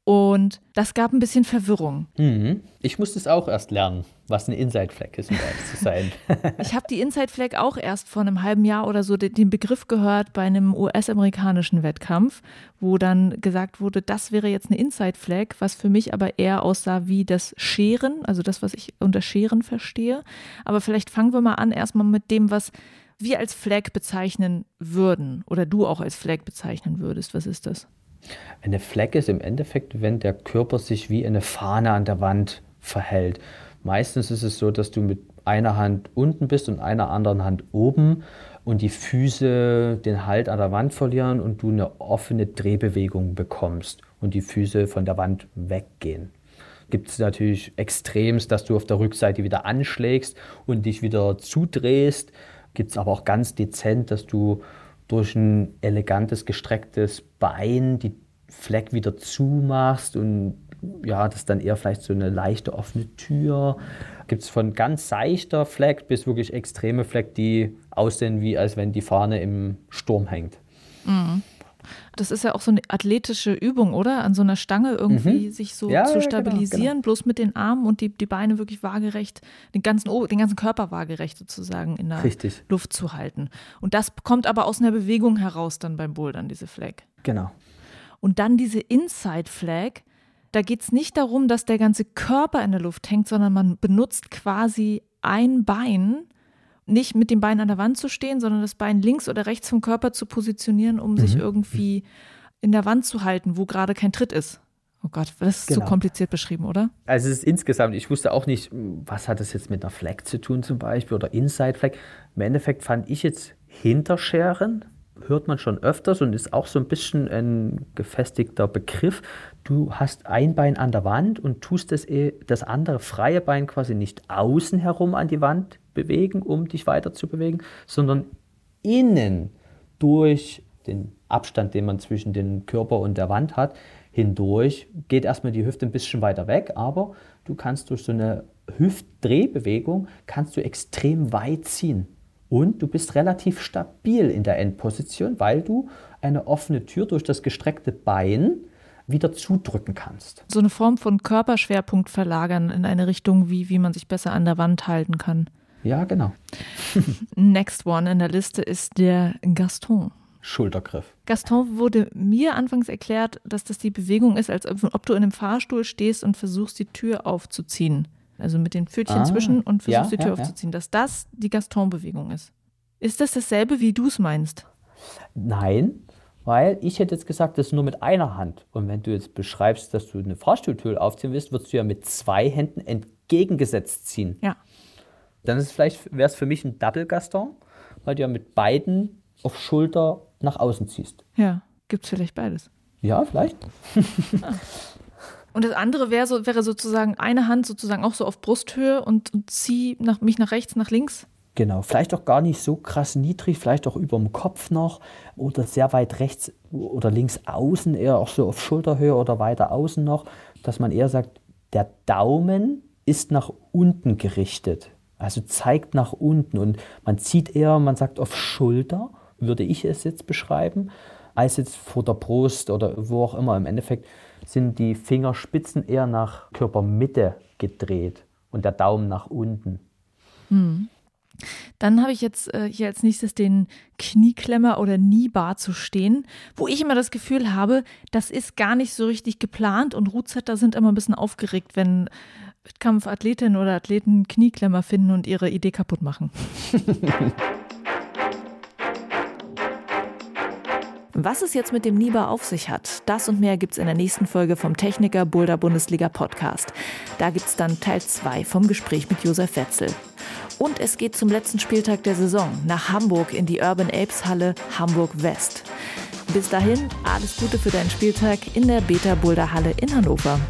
Und das gab ein bisschen Verwirrung. Mhm. Ich musste es auch erst lernen, was eine Inside Flag ist, um ehrlich zu sein. ich habe die Inside Flag auch erst vor einem halben Jahr oder so den Begriff gehört bei einem US-amerikanischen Wettkampf, wo dann gesagt wurde, das wäre jetzt eine Inside Flag, was für mich aber eher aussah wie das Scheren, also das, was ich unter Scheren verstehe. Aber vielleicht fangen wir mal an erstmal mit dem, was wir als Flag bezeichnen würden oder du auch als Flag bezeichnen würdest. Was ist das? Eine Fleck ist im Endeffekt, wenn der Körper sich wie eine Fahne an der Wand verhält. Meistens ist es so, dass du mit einer Hand unten bist und einer anderen Hand oben und die Füße den Halt an der Wand verlieren und du eine offene Drehbewegung bekommst und die Füße von der Wand weggehen. Gibt es natürlich Extrems, dass du auf der Rückseite wieder anschlägst und dich wieder zudrehst. Gibt es aber auch ganz dezent, dass du durch ein elegantes, gestrecktes Bein die Fleck wieder zumachst und ja, das ist dann eher vielleicht so eine leichte offene Tür. gibt es von ganz seichter Fleck bis wirklich extreme Fleck, die aussehen wie, als wenn die Fahne im Sturm hängt. Mhm. Das ist ja auch so eine athletische Übung, oder? An so einer Stange irgendwie mhm. sich so ja, zu stabilisieren, genau, genau. bloß mit den Armen und die, die Beine wirklich waagerecht, den ganzen, den ganzen Körper waagerecht sozusagen in der Richtig. Luft zu halten. Und das kommt aber aus einer Bewegung heraus dann beim Bouldern, diese Flag. Genau. Und dann diese Inside Flag, da geht es nicht darum, dass der ganze Körper in der Luft hängt, sondern man benutzt quasi ein Bein nicht mit dem Bein an der Wand zu stehen, sondern das Bein links oder rechts vom Körper zu positionieren, um mhm. sich irgendwie in der Wand zu halten, wo gerade kein Tritt ist. Oh Gott, das ist genau. zu kompliziert beschrieben, oder? Also es ist insgesamt, ich wusste auch nicht, was hat das jetzt mit einer Flag zu tun zum Beispiel oder Inside Flag. Im Endeffekt fand ich jetzt Hinterscheren, hört man schon öfters und ist auch so ein bisschen ein gefestigter Begriff. Du hast ein Bein an der Wand und tust das, eh, das andere freie Bein quasi nicht außen herum an die Wand bewegen, um dich weiter zu bewegen, sondern innen durch den Abstand, den man zwischen dem Körper und der Wand hat, hindurch geht erstmal die Hüfte ein bisschen weiter weg, aber du kannst durch so eine Hüftdrehbewegung kannst du extrem weit ziehen und du bist relativ stabil in der Endposition, weil du eine offene Tür durch das gestreckte Bein wieder zudrücken kannst. So eine Form von Körperschwerpunkt verlagern in eine Richtung, wie, wie man sich besser an der Wand halten kann. Ja, genau. Next one in der Liste ist der Gaston. Schultergriff. Gaston wurde mir anfangs erklärt, dass das die Bewegung ist, als ob du in einem Fahrstuhl stehst und versuchst, die Tür aufzuziehen. Also mit den Pfötchen ah, zwischen und versuchst, ja, die Tür ja, aufzuziehen. Dass das die Gaston-Bewegung ist. Ist das dasselbe, wie du es meinst? Nein, weil ich hätte jetzt gesagt, das ist nur mit einer Hand. Und wenn du jetzt beschreibst, dass du eine Fahrstuhltür aufziehen willst, würdest du ja mit zwei Händen entgegengesetzt ziehen. Ja. Dann ist es vielleicht, wäre es für mich ein Double Gaston, weil du ja mit beiden auf Schulter nach außen ziehst. Ja, gibt es vielleicht beides. Ja, vielleicht. Ah. Und das andere wäre, so, wäre sozusagen eine Hand sozusagen auch so auf Brusthöhe und, und zieh nach, mich nach rechts, nach links. Genau, vielleicht auch gar nicht so krass niedrig, vielleicht auch über dem Kopf noch oder sehr weit rechts oder links außen, eher auch so auf Schulterhöhe oder weiter außen noch, dass man eher sagt, der Daumen ist nach unten gerichtet. Also zeigt nach unten und man zieht eher, man sagt auf Schulter, würde ich es jetzt beschreiben, als jetzt vor der Brust oder wo auch immer. Im Endeffekt sind die Fingerspitzen eher nach Körpermitte gedreht und der Daumen nach unten. Hm. Dann habe ich jetzt äh, hier als nächstes den Knieklemmer oder Kniebar zu stehen, wo ich immer das Gefühl habe, das ist gar nicht so richtig geplant und Rootsetter sind immer ein bisschen aufgeregt, wenn Wettkampfathletinnen oder Athleten Knieklemmer finden und ihre Idee kaputt machen. Was es jetzt mit dem Niba auf sich hat, das und mehr gibt es in der nächsten Folge vom Techniker Boulder Bundesliga Podcast. Da gibt es dann Teil 2 vom Gespräch mit Josef Wetzel. Und es geht zum letzten Spieltag der Saison nach Hamburg in die Urban Apes Halle Hamburg West. Bis dahin alles Gute für deinen Spieltag in der Beta Boulder Halle in Hannover.